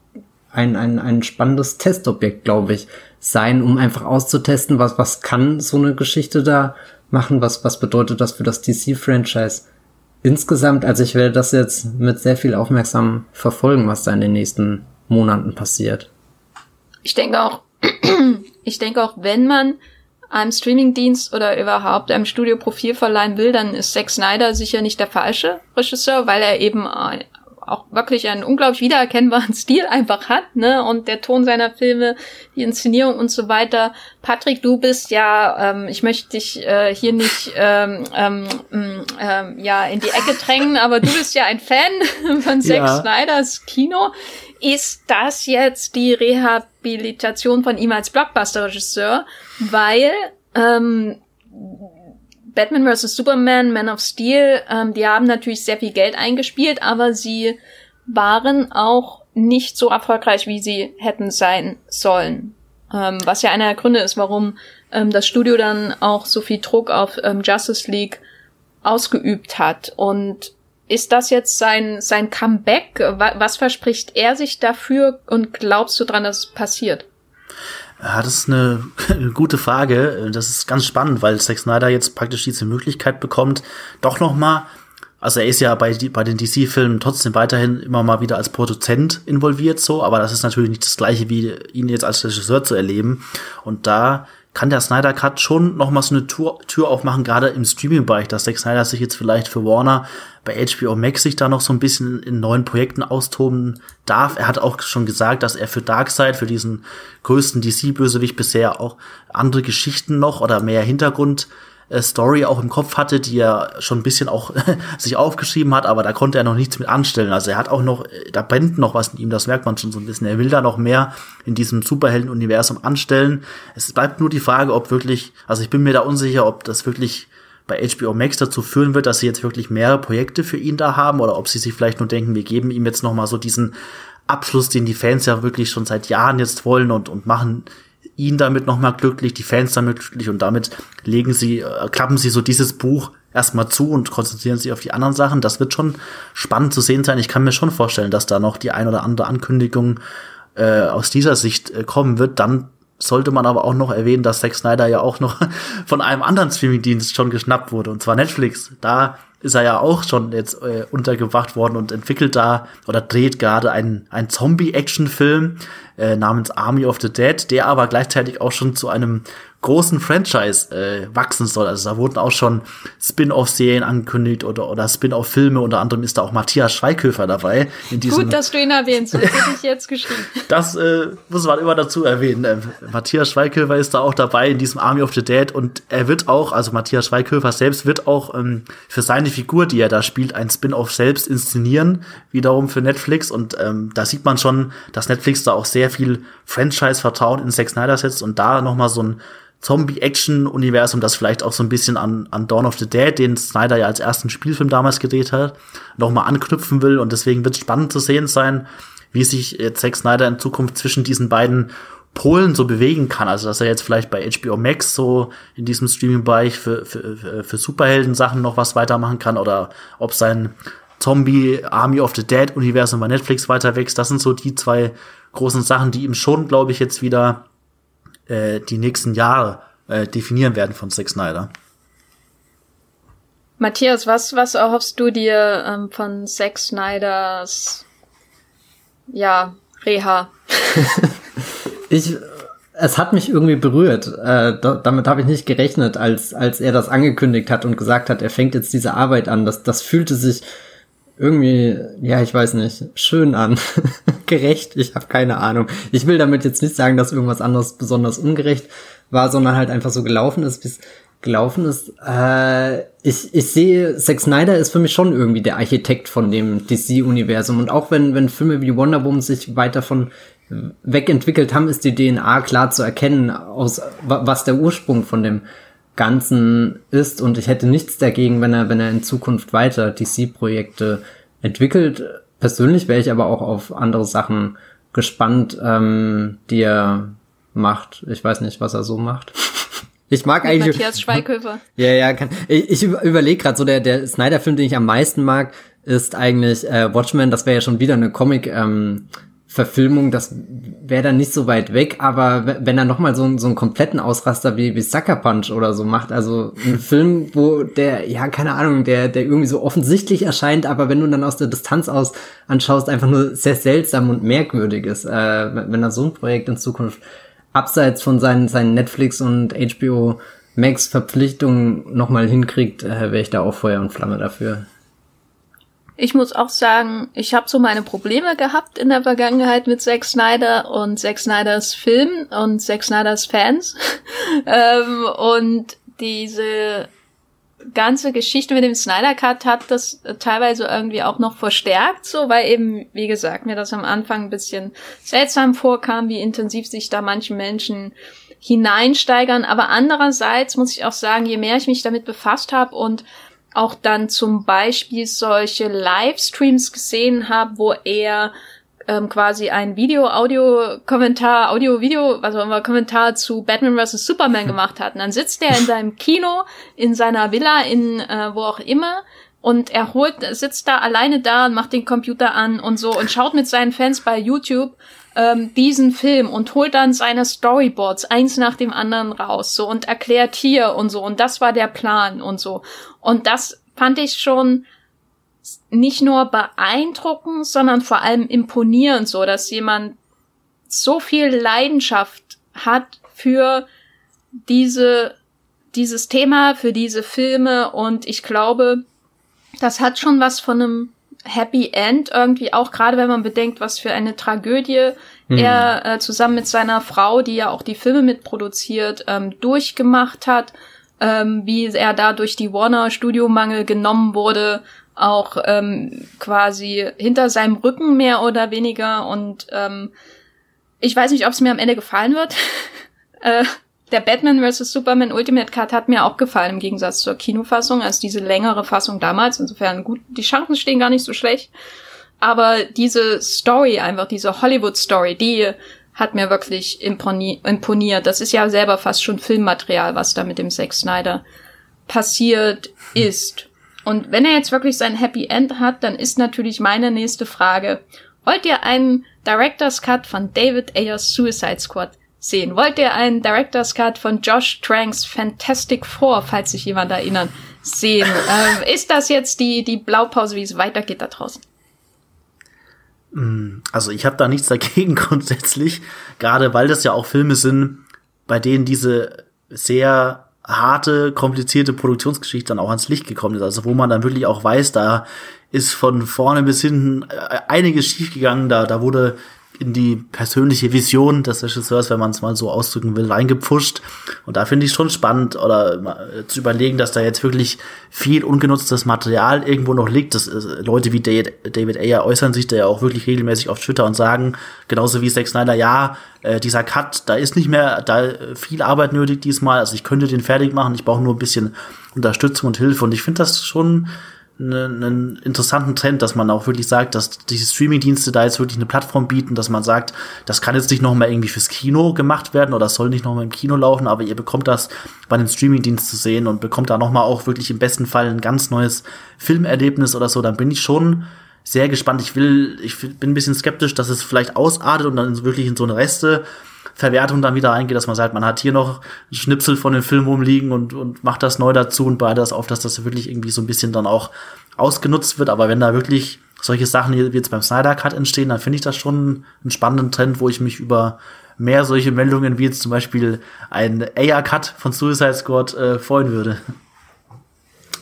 ein, ein, ein spannendes Testobjekt, glaube ich, sein, um einfach auszutesten, was, was kann so eine Geschichte da machen, was, was bedeutet das für das DC-Franchise insgesamt. Also ich werde das jetzt mit sehr viel aufmerksam verfolgen, was da in den nächsten Monaten passiert. Ich denke auch, (clears throat) ich denke auch, wenn man einem Streamingdienst oder überhaupt einem Studio Profil verleihen will, dann ist Zack Snyder sicher nicht der falsche Regisseur, weil er eben auch wirklich einen unglaublich wiedererkennbaren (laughs) Stil einfach hat, ne? Und der Ton seiner Filme, die Inszenierung und so weiter. Patrick, du bist ja, ähm, ich möchte dich äh, hier nicht ähm, ähm, mm, ähm, ja in die Ecke drängen, aber du bist ja ein Fan (laughs) von Zack ja. Snyders Kino. Ist das jetzt die Rehabilitation von ihm als Blockbuster-Regisseur? Weil ähm, Batman vs. Superman, Man of Steel, ähm, die haben natürlich sehr viel Geld eingespielt, aber sie waren auch nicht so erfolgreich, wie sie hätten sein sollen. Ähm, was ja einer der Gründe ist, warum ähm, das Studio dann auch so viel Druck auf ähm, Justice League ausgeübt hat. Und ist das jetzt sein, sein Comeback? Was verspricht er sich dafür und glaubst du dran, dass es passiert? Ja, das ist eine, (laughs) gute Frage. Das ist ganz spannend, weil Zack Snyder jetzt praktisch diese Möglichkeit bekommt, doch noch mal also er ist ja bei, bei den DC-Filmen trotzdem weiterhin immer mal wieder als Produzent involviert, so, aber das ist natürlich nicht das gleiche, wie ihn jetzt als Regisseur zu erleben. Und da kann der Snyder Cut schon noch mal so eine Tür, Tür aufmachen, gerade im Streaming-Bereich, dass Zack Snyder sich jetzt vielleicht für Warner bei HBO Max sich da noch so ein bisschen in neuen Projekten austoben darf. Er hat auch schon gesagt, dass er für Darkseid, für diesen größten DC-Bösewicht bisher auch andere Geschichten noch oder mehr Hintergrund Story auch im Kopf hatte, die er schon ein bisschen auch (laughs) sich aufgeschrieben hat, aber da konnte er noch nichts mit anstellen. Also er hat auch noch, äh, da brennt noch was in ihm, das merkt man schon so ein bisschen. Er will da noch mehr in diesem Superhelden-Universum anstellen. Es bleibt nur die Frage, ob wirklich, also ich bin mir da unsicher, ob das wirklich bei HBO Max dazu führen wird, dass sie jetzt wirklich mehrere Projekte für ihn da haben oder ob sie sich vielleicht nur denken, wir geben ihm jetzt noch mal so diesen Abschluss, den die Fans ja wirklich schon seit Jahren jetzt wollen und, und machen ihn damit nochmal glücklich, die Fans damit glücklich und damit legen sie, äh, klappen sie so dieses Buch erstmal zu und konzentrieren sich auf die anderen Sachen. Das wird schon spannend zu sehen sein. Ich kann mir schon vorstellen, dass da noch die ein oder andere Ankündigung äh, aus dieser Sicht äh, kommen wird. Dann sollte man aber auch noch erwähnen, dass Zack Snyder ja auch noch (laughs) von einem anderen Streamingdienst schon geschnappt wurde, und zwar Netflix. Da ist er ja auch schon jetzt äh, untergebracht worden und entwickelt da oder dreht gerade einen, einen Zombie-Action-Film äh, namens Army of the Dead, der aber gleichzeitig auch schon zu einem großen Franchise äh, wachsen soll. Also da wurden auch schon Spin-off-Serien angekündigt oder, oder Spin-off-Filme. Unter anderem ist da auch Matthias Schweighöfer dabei. In diesem Gut, dass du ihn erwähnst. Das hätte ich jetzt geschrieben. (laughs) das äh, muss man immer dazu erwähnen. Äh, Matthias Schweighöfer ist da auch dabei in diesem Army of the Dead und er wird auch, also Matthias Schweighöfer selbst wird auch ähm, für seine Figur, die er da spielt, ein Spin-off selbst inszenieren, wiederum für Netflix. Und ähm, da sieht man schon, dass Netflix da auch sehr viel Franchise-Vertrauen in Zack Snyder setzt und da noch mal so ein Zombie-Action-Universum, das vielleicht auch so ein bisschen an, an Dawn of the Dead, den Snyder ja als ersten Spielfilm damals gedreht hat, nochmal anknüpfen will. Und deswegen wird es spannend zu sehen sein, wie sich jetzt Zack Snyder in Zukunft zwischen diesen beiden Polen so bewegen kann. Also, dass er jetzt vielleicht bei HBO Max so in diesem Streaming-Bereich für, für, für Superhelden-Sachen noch was weitermachen kann oder ob sein Zombie Army of the Dead Universum bei Netflix weiter wächst. Das sind so die zwei großen Sachen, die ihm schon, glaube ich, jetzt wieder äh, die nächsten Jahre äh, definieren werden von Zack Snyder. Matthias, was, was erhoffst du dir ähm, von Zack Snyders, ja, Reha? (laughs) ich, es hat mich irgendwie berührt. Äh, damit habe ich nicht gerechnet, als, als er das angekündigt hat und gesagt hat, er fängt jetzt diese Arbeit an. Das, das fühlte sich irgendwie, ja, ich weiß nicht, schön an. (laughs) gerecht, ich habe keine Ahnung. Ich will damit jetzt nicht sagen, dass irgendwas anderes besonders ungerecht war, sondern halt einfach so gelaufen ist, wie es gelaufen ist. Äh, ich, ich sehe, Zack Snyder ist für mich schon irgendwie der Architekt von dem DC-Universum. Und auch wenn, wenn Filme wie Wonder Woman sich weiter von wegentwickelt haben, ist die DNA klar zu erkennen, aus was der Ursprung von dem Ganzen ist. Und ich hätte nichts dagegen, wenn er, wenn er in Zukunft weiter DC-Projekte entwickelt. Persönlich wäre ich aber auch auf andere Sachen gespannt, ähm, die er macht. Ich weiß nicht, was er so macht. (laughs) Ich mag Mit eigentlich. Matthias Schweighöfer. (laughs) Ja, ja, kann. Ich, ich überlege gerade so, der, der Snyder-Film, den ich am meisten mag, ist eigentlich äh, Watchmen. Das wäre ja schon wieder eine Comic, ähm, Verfilmung, das wäre dann nicht so weit weg, aber wenn er nochmal so, so einen kompletten Ausraster wie, wie Sucker Punch oder so macht, also ein (laughs) Film, wo der, ja, keine Ahnung, der, der irgendwie so offensichtlich erscheint, aber wenn du dann aus der Distanz aus anschaust, einfach nur sehr seltsam und merkwürdig ist, äh, wenn er so ein Projekt in Zukunft abseits von seinen, seinen Netflix und HBO Max Verpflichtungen nochmal hinkriegt, äh, wäre ich da auch Feuer und Flamme dafür. Ich muss auch sagen, ich habe so meine Probleme gehabt in der Vergangenheit mit Zack Snyder und Zack Snyders Film und Zack Snyders Fans. (laughs) ähm, und diese ganze Geschichte mit dem Snyder Cut hat das teilweise irgendwie auch noch verstärkt, so, weil eben, wie gesagt, mir das am Anfang ein bisschen seltsam vorkam, wie intensiv sich da manche Menschen hineinsteigern. Aber andererseits muss ich auch sagen, je mehr ich mich damit befasst habe und auch dann zum Beispiel solche Livestreams gesehen habe, wo er ähm, quasi ein Video, Audio, Kommentar, Audio, Video, was auch immer, Kommentar zu Batman vs. Superman (laughs) gemacht hat. Und dann sitzt er in seinem Kino, in seiner Villa, in äh, wo auch immer, und er holt, sitzt da alleine da und macht den Computer an und so und schaut mit seinen Fans bei YouTube ähm, diesen Film und holt dann seine Storyboards eins nach dem anderen raus so und erklärt hier und so. Und das war der Plan und so. Und das fand ich schon nicht nur beeindruckend, sondern vor allem imponierend so, dass jemand so viel Leidenschaft hat für diese dieses Thema, für diese Filme. Und ich glaube, das hat schon was von einem Happy End irgendwie auch, gerade wenn man bedenkt, was für eine Tragödie mhm. er äh, zusammen mit seiner Frau, die ja auch die Filme mitproduziert, ähm, durchgemacht hat, ähm, wie er da durch die Warner Studiomangel genommen wurde, auch ähm, quasi hinter seinem Rücken mehr oder weniger und ähm, ich weiß nicht, ob es mir am Ende gefallen wird. (laughs) äh, der Batman vs. Superman Ultimate Cut hat mir auch gefallen im Gegensatz zur Kinofassung, als diese längere Fassung damals. Insofern gut, die Chancen stehen gar nicht so schlecht. Aber diese Story, einfach diese Hollywood-Story, die hat mir wirklich imponiert. Das ist ja selber fast schon Filmmaterial, was da mit dem Zack Snyder passiert ist. Und wenn er jetzt wirklich sein Happy End hat, dann ist natürlich meine nächste Frage, wollt ihr einen Director's Cut von David Ayers Suicide Squad sehen. Wollt ihr einen Director's Cut von Josh Tranks Fantastic Four, falls sich jemand erinnern, sehen? (laughs) ähm, ist das jetzt die, die Blaupause, wie es weitergeht da draußen? Mm, also ich habe da nichts dagegen (laughs) grundsätzlich, gerade weil das ja auch Filme sind, bei denen diese sehr harte, komplizierte Produktionsgeschichte dann auch ans Licht gekommen ist. Also wo man dann wirklich auch weiß, da ist von vorne bis hinten äh, einiges schiefgegangen. Da, da wurde in die persönliche Vision des Regisseurs, wenn man es mal so ausdrücken will, reingepfuscht. Und da finde ich schon spannend, oder zu überlegen, dass da jetzt wirklich viel ungenutztes Material irgendwo noch liegt. Das, äh, Leute wie David Ayer äußern sich da ja auch wirklich regelmäßig auf Twitter und sagen, genauso wie Zack Snyder, ja, äh, dieser Cut, da ist nicht mehr da viel Arbeit nötig diesmal. Also ich könnte den fertig machen, ich brauche nur ein bisschen Unterstützung und Hilfe. Und ich finde das schon einen interessanten Trend, dass man auch wirklich sagt, dass diese Streaming-Dienste da jetzt wirklich eine Plattform bieten, dass man sagt, das kann jetzt nicht noch mal irgendwie fürs Kino gemacht werden oder soll nicht noch mal im Kino laufen, aber ihr bekommt das bei einem Streaming-Dienst zu sehen und bekommt da noch mal auch wirklich im besten Fall ein ganz neues Filmerlebnis oder so, dann bin ich schon sehr gespannt. Ich will, ich bin ein bisschen skeptisch, dass es vielleicht ausartet und dann wirklich in so eine Reste Verwertung dann wieder eingeht, dass man sagt, man hat hier noch ein Schnipsel von dem Film rumliegen und, und macht das neu dazu und bereitet das auf, dass das wirklich irgendwie so ein bisschen dann auch ausgenutzt wird. Aber wenn da wirklich solche Sachen wie jetzt beim Snyder Cut entstehen, dann finde ich das schon einen spannenden Trend, wo ich mich über mehr solche Meldungen wie jetzt zum Beispiel ein AR-Cut von Suicide Squad äh, freuen würde.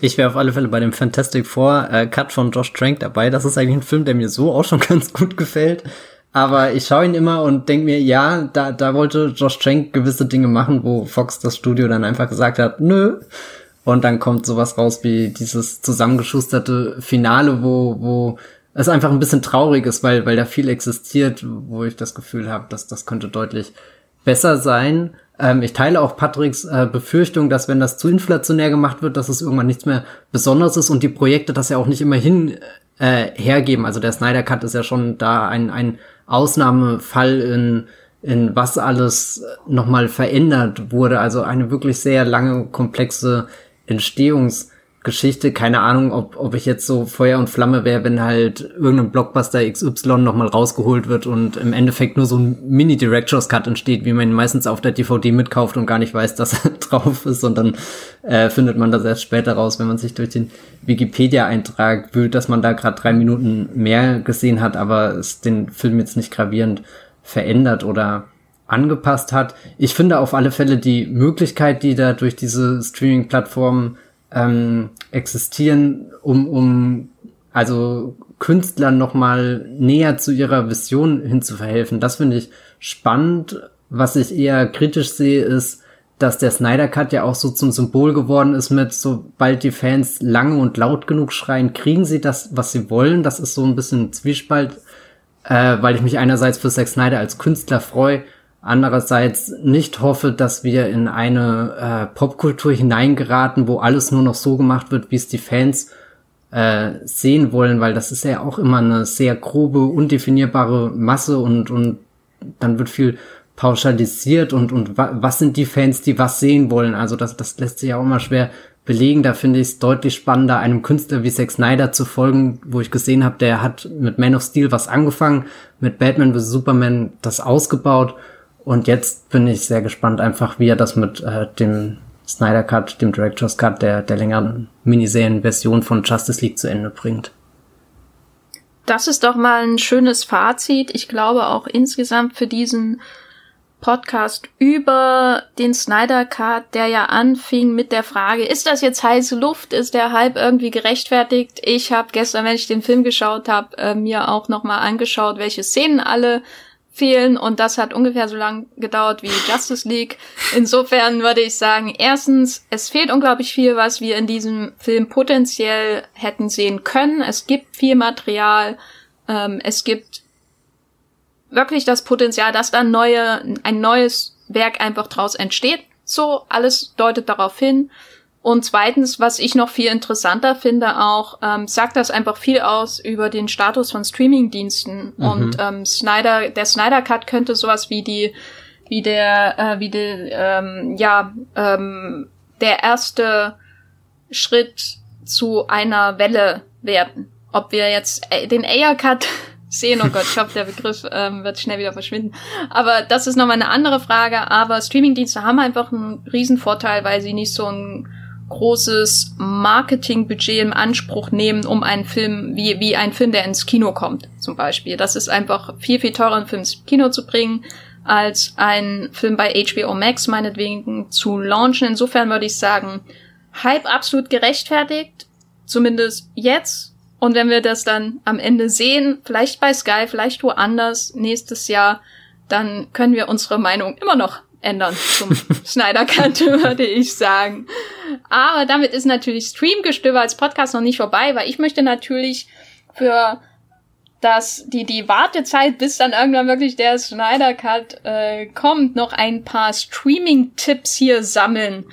Ich wäre auf alle Fälle bei dem Fantastic Four äh, Cut von Josh Trank dabei. Das ist eigentlich ein Film, der mir so auch schon (laughs) ganz gut gefällt. Aber ich schaue ihn immer und denke mir, ja, da, da wollte Josh Trank gewisse Dinge machen, wo Fox das Studio dann einfach gesagt hat, nö. Und dann kommt sowas raus wie dieses zusammengeschusterte Finale, wo, wo es einfach ein bisschen traurig ist, weil, weil da viel existiert, wo ich das Gefühl habe, dass das könnte deutlich besser sein. Ähm, ich teile auch Patricks äh, Befürchtung, dass wenn das zu inflationär gemacht wird, dass es irgendwann nichts mehr Besonderes ist und die Projekte das ja auch nicht immer hin äh, hergeben. Also der Snyder Cut ist ja schon da ein, ein Ausnahmefall in, in was alles nochmal verändert wurde. Also eine wirklich sehr lange, komplexe Entstehungs- Geschichte. Keine Ahnung, ob, ob ich jetzt so Feuer und Flamme wäre, wenn halt irgendein Blockbuster XY nochmal rausgeholt wird und im Endeffekt nur so ein Mini-Director's Cut entsteht, wie man meistens auf der DVD mitkauft und gar nicht weiß, dass er (laughs) drauf ist, sondern äh, findet man das erst später raus, wenn man sich durch den Wikipedia-Eintrag wühlt, dass man da gerade drei Minuten mehr gesehen hat, aber es den Film jetzt nicht gravierend verändert oder angepasst hat. Ich finde auf alle Fälle die Möglichkeit, die da durch diese Streaming-Plattformen ähm, existieren, um, um also Künstlern nochmal näher zu ihrer Vision hinzuverhelfen. Das finde ich spannend. Was ich eher kritisch sehe, ist, dass der Snyder Cut ja auch so zum Symbol geworden ist mit, sobald die Fans lange und laut genug schreien, kriegen sie das, was sie wollen. Das ist so ein bisschen Zwiespalt, äh, weil ich mich einerseits für Zack Snyder als Künstler freue, andererseits nicht hoffe, dass wir in eine äh, Popkultur hineingeraten, wo alles nur noch so gemacht wird, wie es die Fans äh, sehen wollen, weil das ist ja auch immer eine sehr grobe, undefinierbare Masse und, und dann wird viel pauschalisiert und, und wa was sind die Fans, die was sehen wollen. Also das, das lässt sich ja auch immer schwer belegen. Da finde ich es deutlich spannender, einem Künstler wie Zack Snyder zu folgen, wo ich gesehen habe, der hat mit Man of Steel was angefangen, mit Batman vs. Superman das ausgebaut und jetzt bin ich sehr gespannt einfach, wie er das mit äh, dem Snyder Cut, dem Director's Cut, der, der längeren Miniserien-Version von Justice League zu Ende bringt. Das ist doch mal ein schönes Fazit. Ich glaube auch insgesamt für diesen Podcast über den Snyder Cut, der ja anfing mit der Frage, ist das jetzt heiße Luft? Ist der Hype irgendwie gerechtfertigt? Ich habe gestern, wenn ich den Film geschaut habe, äh, mir auch nochmal angeschaut, welche Szenen alle fehlen und das hat ungefähr so lang gedauert wie Justice League. Insofern würde ich sagen, erstens, es fehlt unglaublich viel, was wir in diesem Film potenziell hätten sehen können. Es gibt viel Material, ähm, es gibt wirklich das Potenzial, dass dann neue, ein neues Werk einfach draus entsteht. So, alles deutet darauf hin. Und zweitens, was ich noch viel interessanter finde, auch ähm, sagt das einfach viel aus über den Status von Streamingdiensten. Mhm. Und ähm, Snyder, der Snyder Cut könnte sowas wie die, wie der, äh, wie der, ähm, ja, ähm, der erste Schritt zu einer Welle werden. Ob wir jetzt äh, den Air Cut (laughs) sehen, oh Gott, ich hoffe, der Begriff ähm, wird schnell wieder verschwinden. Aber das ist nochmal eine andere Frage. Aber Streamingdienste haben einfach einen riesen Vorteil, weil sie nicht so ein großes Marketingbudget im Anspruch nehmen, um einen Film, wie, wie ein Film, der ins Kino kommt, zum Beispiel. Das ist einfach viel, viel teurer, einen Film ins Kino zu bringen, als einen Film bei HBO Max meinetwegen zu launchen. Insofern würde ich sagen, Hype absolut gerechtfertigt, zumindest jetzt. Und wenn wir das dann am Ende sehen, vielleicht bei Sky, vielleicht woanders nächstes Jahr, dann können wir unsere Meinung immer noch ändern zum (laughs) Cut, würde ich sagen. Aber damit ist natürlich Streamgestöber als Podcast noch nicht vorbei, weil ich möchte natürlich für das, die, die Wartezeit, bis dann irgendwann wirklich der Snyder Cut äh, kommt, noch ein paar Streaming-Tipps hier sammeln.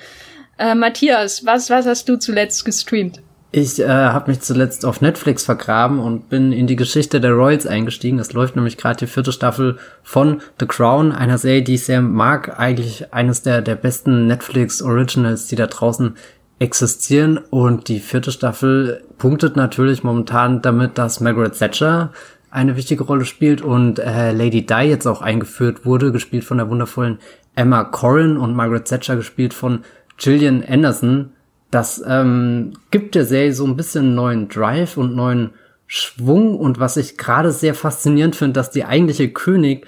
Äh, Matthias, was, was hast du zuletzt gestreamt? Ich äh, habe mich zuletzt auf Netflix vergraben und bin in die Geschichte der Royals eingestiegen. Es läuft nämlich gerade die vierte Staffel von The Crown, einer Serie, die ich sehr mag. Eigentlich eines der, der besten Netflix-Originals, die da draußen existieren. Und die vierte Staffel punktet natürlich momentan damit, dass Margaret Thatcher eine wichtige Rolle spielt und äh, Lady Di jetzt auch eingeführt wurde, gespielt von der wundervollen Emma Corrin und Margaret Thatcher gespielt von Gillian Anderson. Das ähm, gibt der Serie so ein bisschen neuen Drive und neuen Schwung und was ich gerade sehr faszinierend finde, dass die eigentliche König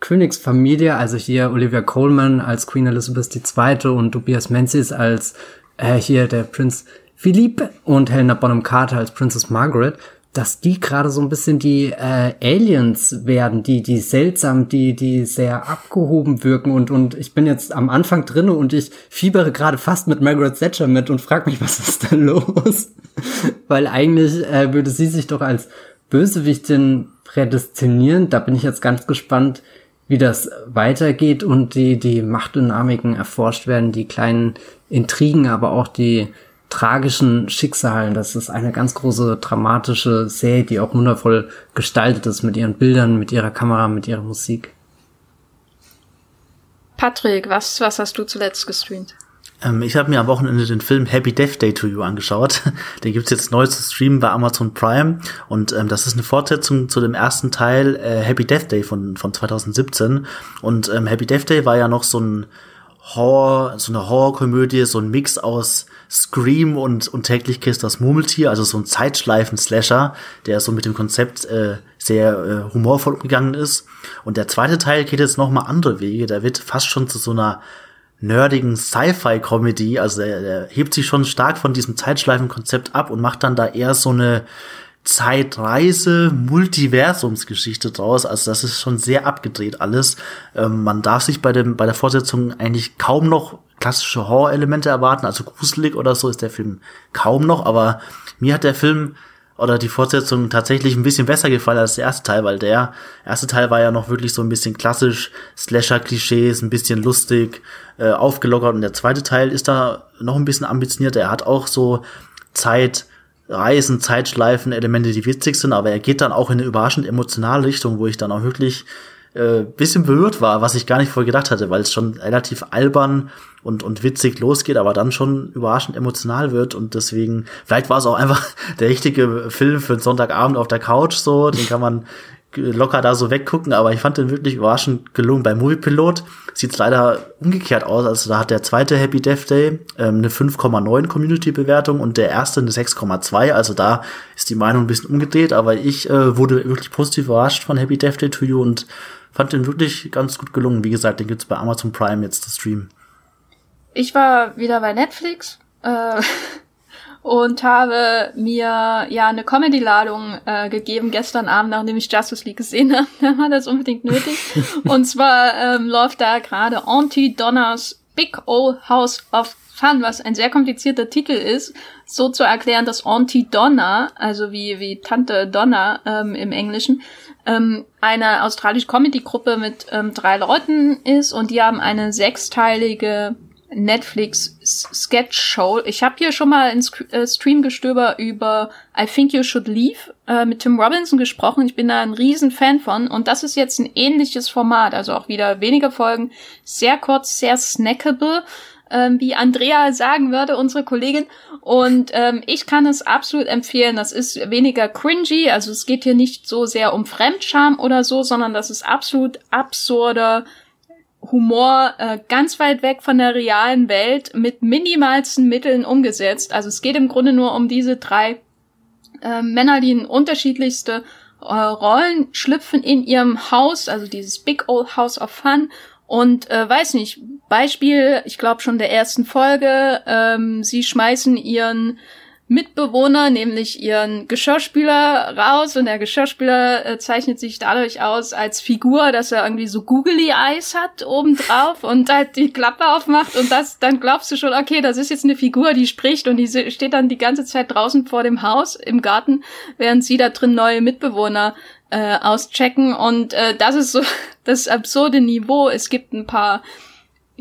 Königsfamilie, also hier Olivia Coleman als Queen Elizabeth II. und Tobias Menzies als äh, hier der Prinz Philippe und Helena Bonham Carter als Princess Margaret, dass die gerade so ein bisschen die äh, Aliens werden, die die seltsam, die die sehr abgehoben wirken und und ich bin jetzt am Anfang drinne und ich fiebere gerade fast mit Margaret Thatcher mit und frag mich, (laughs) was ist da los? Weil eigentlich äh, würde sie sich doch als Bösewichtin prädestinieren. Da bin ich jetzt ganz gespannt, wie das weitergeht und die die Machtdynamiken erforscht werden, die kleinen Intrigen, aber auch die tragischen Schicksalen. Das ist eine ganz große dramatische Serie, die auch wundervoll gestaltet ist mit ihren Bildern, mit ihrer Kamera, mit ihrer Musik. Patrick, was, was hast du zuletzt gestreamt? Ähm, ich habe mir am Wochenende den Film Happy Death Day to You angeschaut. (laughs) Den gibt's jetzt neu zu streamen bei Amazon Prime. Und ähm, das ist eine Fortsetzung zu dem ersten Teil äh, Happy Death Day von, von 2017. Und ähm, Happy Death Day war ja noch so ein Horror, so eine Horrorkomödie, so ein Mix aus Scream und, und täglich kisst das Murmeltier, also so ein Zeitschleifen-Slasher, der so mit dem Konzept äh, sehr äh, humorvoll umgegangen ist. Und der zweite Teil geht jetzt noch mal andere Wege, der wird fast schon zu so einer nerdigen Sci-Fi-Comedy, also der, der hebt sich schon stark von diesem Zeitschleifen-Konzept ab und macht dann da eher so eine Zeitreise, Multiversumsgeschichte draus. Also das ist schon sehr abgedreht alles. Ähm, man darf sich bei dem bei der Fortsetzung eigentlich kaum noch klassische Horror-Elemente erwarten. Also gruselig oder so ist der Film kaum noch. Aber mir hat der Film oder die Fortsetzung tatsächlich ein bisschen besser gefallen als der erste Teil, weil der erste Teil war ja noch wirklich so ein bisschen klassisch, Slasher-Klischees, ein bisschen lustig, äh, aufgelockert und der zweite Teil ist da noch ein bisschen ambitionierter. Er hat auch so Zeit, Reisen, Zeitschleifen, Elemente, die witzig sind, aber er geht dann auch in eine überraschend emotionale Richtung, wo ich dann auch wirklich äh, bisschen berührt war, was ich gar nicht vorher gedacht hatte, weil es schon relativ albern und, und witzig losgeht, aber dann schon überraschend emotional wird und deswegen, vielleicht war es auch einfach (laughs) der richtige Film für einen Sonntagabend auf der Couch so, den kann man locker da so weggucken, aber ich fand den wirklich überraschend gelungen. Bei Moviepilot sieht es leider umgekehrt aus. Also da hat der zweite Happy Death Day ähm, eine 5,9 Community-Bewertung und der erste eine 6,2. Also da ist die Meinung ein bisschen umgedreht, aber ich äh, wurde wirklich positiv überrascht von Happy Death Day to You und fand den wirklich ganz gut gelungen. Wie gesagt, den gibt's bei Amazon Prime jetzt zu streamen. Ich war wieder bei Netflix. Äh (laughs) und habe mir ja eine Comedy-Ladung äh, gegeben gestern Abend, nachdem ich Justice League gesehen (laughs) habe. da war das unbedingt nötig. (laughs) und zwar ähm, läuft da gerade Auntie Donners Big Old House of Fun, was ein sehr komplizierter Titel ist, so zu erklären, dass Auntie Donna, also wie, wie Tante Donna ähm, im Englischen, ähm, eine australische Comedy-Gruppe mit ähm, drei Leuten ist und die haben eine sechsteilige Netflix Sketch Show. Ich habe hier schon mal in äh, Streamgestöber über I Think You Should Leave äh, mit Tim Robinson gesprochen. Ich bin da ein riesen Fan von und das ist jetzt ein ähnliches Format, also auch wieder weniger Folgen, sehr kurz, sehr snackable, ähm, wie Andrea sagen würde, unsere Kollegin. Und ähm, ich kann es absolut empfehlen. Das ist weniger cringy, also es geht hier nicht so sehr um Fremdscham oder so, sondern das ist absolut absurder Humor äh, ganz weit weg von der realen Welt mit minimalsten Mitteln umgesetzt. Also es geht im Grunde nur um diese drei äh, Männer, die in unterschiedlichste äh, Rollen schlüpfen in ihrem Haus, also dieses Big Old House of Fun. Und äh, weiß nicht, Beispiel, ich glaube schon der ersten Folge, ähm, sie schmeißen ihren Mitbewohner, nämlich ihren Geschirrspüler raus. Und der Geschirrspüler äh, zeichnet sich dadurch aus als Figur, dass er irgendwie so googly Eyes hat obendrauf (laughs) und halt die Klappe aufmacht. Und das, dann glaubst du schon, okay, das ist jetzt eine Figur, die spricht und die steht dann die ganze Zeit draußen vor dem Haus im Garten, während sie da drin neue Mitbewohner äh, auschecken. Und äh, das ist so (laughs) das absurde Niveau. Es gibt ein paar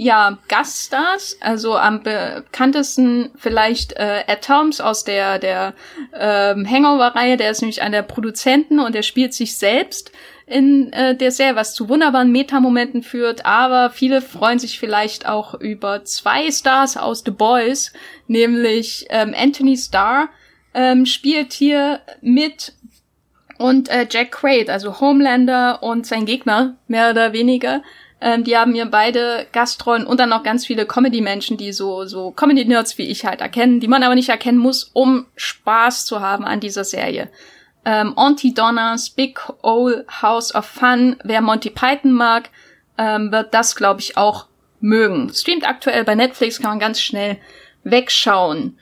ja, Gaststars, also am bekanntesten vielleicht äh, Ed Helms aus der, der ähm, Hangover-Reihe, der ist nämlich einer der Produzenten und der spielt sich selbst in äh, der Serie, was zu wunderbaren Metamomenten führt, aber viele freuen sich vielleicht auch über zwei Stars aus The Boys, nämlich ähm, Anthony Starr ähm, spielt hier mit Und äh, Jack Quaid, also Homelander und sein Gegner, mehr oder weniger, ähm, die haben mir beide Gastrollen und dann noch ganz viele Comedy-Menschen, die so, so Comedy-Nerds wie ich halt erkennen, die man aber nicht erkennen muss, um Spaß zu haben an dieser Serie. Ähm, Auntie Donna's Big Old House of Fun, wer Monty Python mag, ähm, wird das, glaube ich, auch mögen. Streamt aktuell bei Netflix, kann man ganz schnell wegschauen.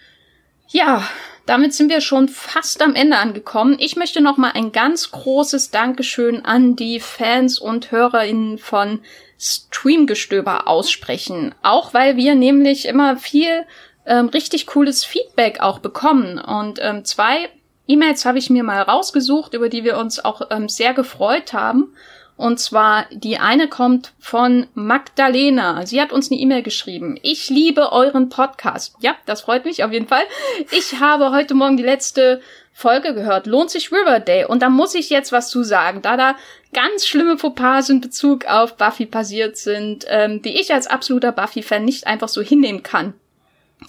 Ja, damit sind wir schon fast am Ende angekommen. Ich möchte noch mal ein ganz großes Dankeschön an die Fans und HörerInnen von Streamgestöber aussprechen. Auch weil wir nämlich immer viel ähm, richtig cooles Feedback auch bekommen. Und ähm, zwei E-Mails habe ich mir mal rausgesucht, über die wir uns auch ähm, sehr gefreut haben. Und zwar die eine kommt von Magdalena. Sie hat uns eine E-Mail geschrieben. Ich liebe euren Podcast. Ja, das freut mich auf jeden Fall. Ich habe heute Morgen die letzte Folge gehört. Lohnt sich Riverdale. Und da muss ich jetzt was zu sagen, da da ganz schlimme Fauxpas in Bezug auf Buffy passiert sind, ähm, die ich als absoluter Buffy-Fan nicht einfach so hinnehmen kann.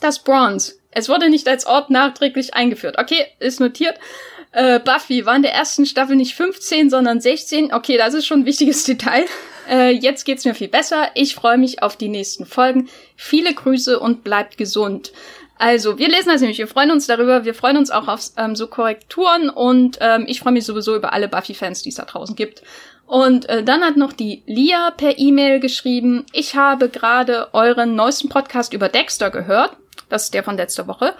Das Bronze. Es wurde nicht als Ort nachträglich eingeführt. Okay, ist notiert. Äh, Buffy war in der ersten Staffel nicht 15, sondern 16. Okay, das ist schon ein wichtiges (laughs) Detail. Äh, jetzt geht's mir viel besser. Ich freue mich auf die nächsten Folgen. Viele Grüße und bleibt gesund. Also, wir lesen das nämlich. Wir freuen uns darüber. Wir freuen uns auch auf ähm, so Korrekturen und ähm, ich freue mich sowieso über alle Buffy-Fans, die es da draußen gibt. Und äh, dann hat noch die Lia per E-Mail geschrieben, ich habe gerade euren neuesten Podcast über Dexter gehört. Das ist der von letzter Woche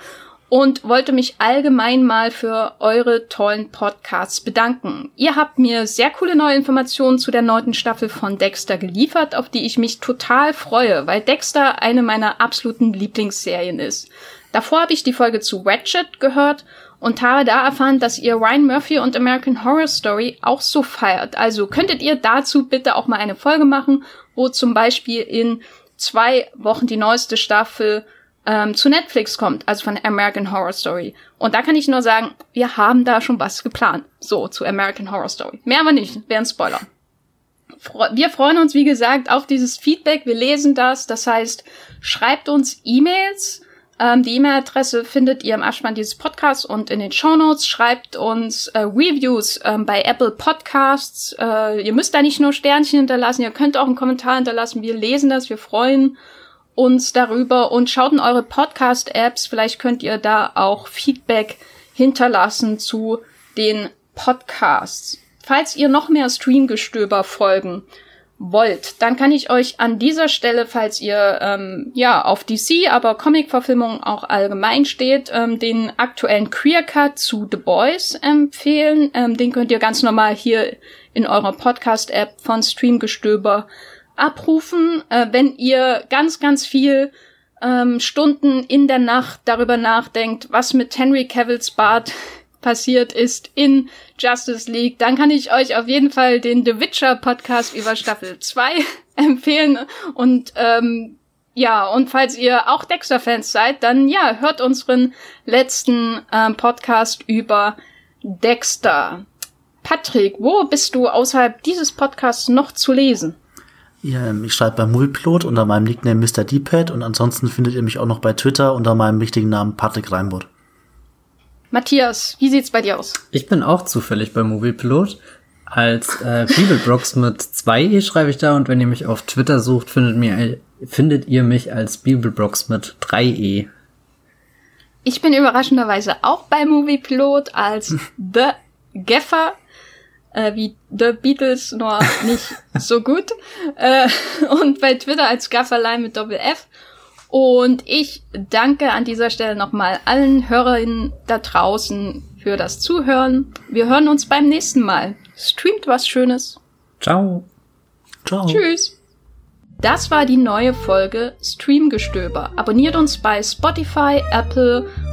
und wollte mich allgemein mal für eure tollen Podcasts bedanken. Ihr habt mir sehr coole neue Informationen zu der neunten Staffel von Dexter geliefert, auf die ich mich total freue, weil Dexter eine meiner absoluten Lieblingsserien ist. Davor habe ich die Folge zu Ratchet gehört und habe da erfahren, dass ihr Ryan Murphy und American Horror Story auch so feiert. Also könntet ihr dazu bitte auch mal eine Folge machen, wo zum Beispiel in zwei Wochen die neueste Staffel ähm, zu Netflix kommt, also von American Horror Story. Und da kann ich nur sagen, wir haben da schon was geplant. So, zu American Horror Story. Mehr aber nicht, wäre Spoiler. Wir freuen uns, wie gesagt, auf dieses Feedback. Wir lesen das. Das heißt, schreibt uns E-Mails. Ähm, die E-Mail-Adresse findet ihr im Abspann dieses Podcasts und in den Show Notes. Schreibt uns äh, Reviews ähm, bei Apple Podcasts. Äh, ihr müsst da nicht nur Sternchen hinterlassen, ihr könnt auch einen Kommentar hinterlassen. Wir lesen das, wir freuen uns darüber und schaut in eure Podcast-Apps. Vielleicht könnt ihr da auch Feedback hinterlassen zu den Podcasts. Falls ihr noch mehr Streamgestöber folgen wollt, dann kann ich euch an dieser Stelle, falls ihr ähm, ja auf DC, aber Comic-Verfilmungen auch allgemein steht, ähm, den aktuellen Queer Cut zu The Boys empfehlen. Ähm, den könnt ihr ganz normal hier in eurer Podcast-App von Streamgestöber abrufen, äh, wenn ihr ganz, ganz viel ähm, Stunden in der Nacht darüber nachdenkt, was mit Henry Cavills Bart (laughs) passiert ist in Justice League, dann kann ich euch auf jeden Fall den The Witcher Podcast über Staffel 2 (laughs) empfehlen und ähm, ja, und falls ihr auch Dexter-Fans seid, dann ja, hört unseren letzten ähm, Podcast über Dexter. Patrick, wo bist du außerhalb dieses Podcasts noch zu lesen? Ja, ich schreibe bei Mulplot unter meinem Nickname Mr. Deepad und ansonsten findet ihr mich auch noch bei Twitter unter meinem richtigen Namen Patrick Reinbott. Matthias, wie sieht's bei dir aus? Ich bin auch zufällig bei Moviepilot. Als äh, Bibelbrox mit 2e schreibe ich da und wenn ihr mich auf Twitter sucht, findet, mir, findet ihr mich als Bibelbrox mit 3e. Ich bin überraschenderweise auch bei Moviepilot als (laughs) The Geffer äh, wie The Beatles, nur nicht (laughs) so gut. Äh, und bei Twitter als Gafferlein mit Doppel F. Und ich danke an dieser Stelle nochmal allen Hörerinnen da draußen für das Zuhören. Wir hören uns beim nächsten Mal. Streamt was Schönes. Ciao. Ciao. Tschüss. Das war die neue Folge Streamgestöber. Abonniert uns bei Spotify, Apple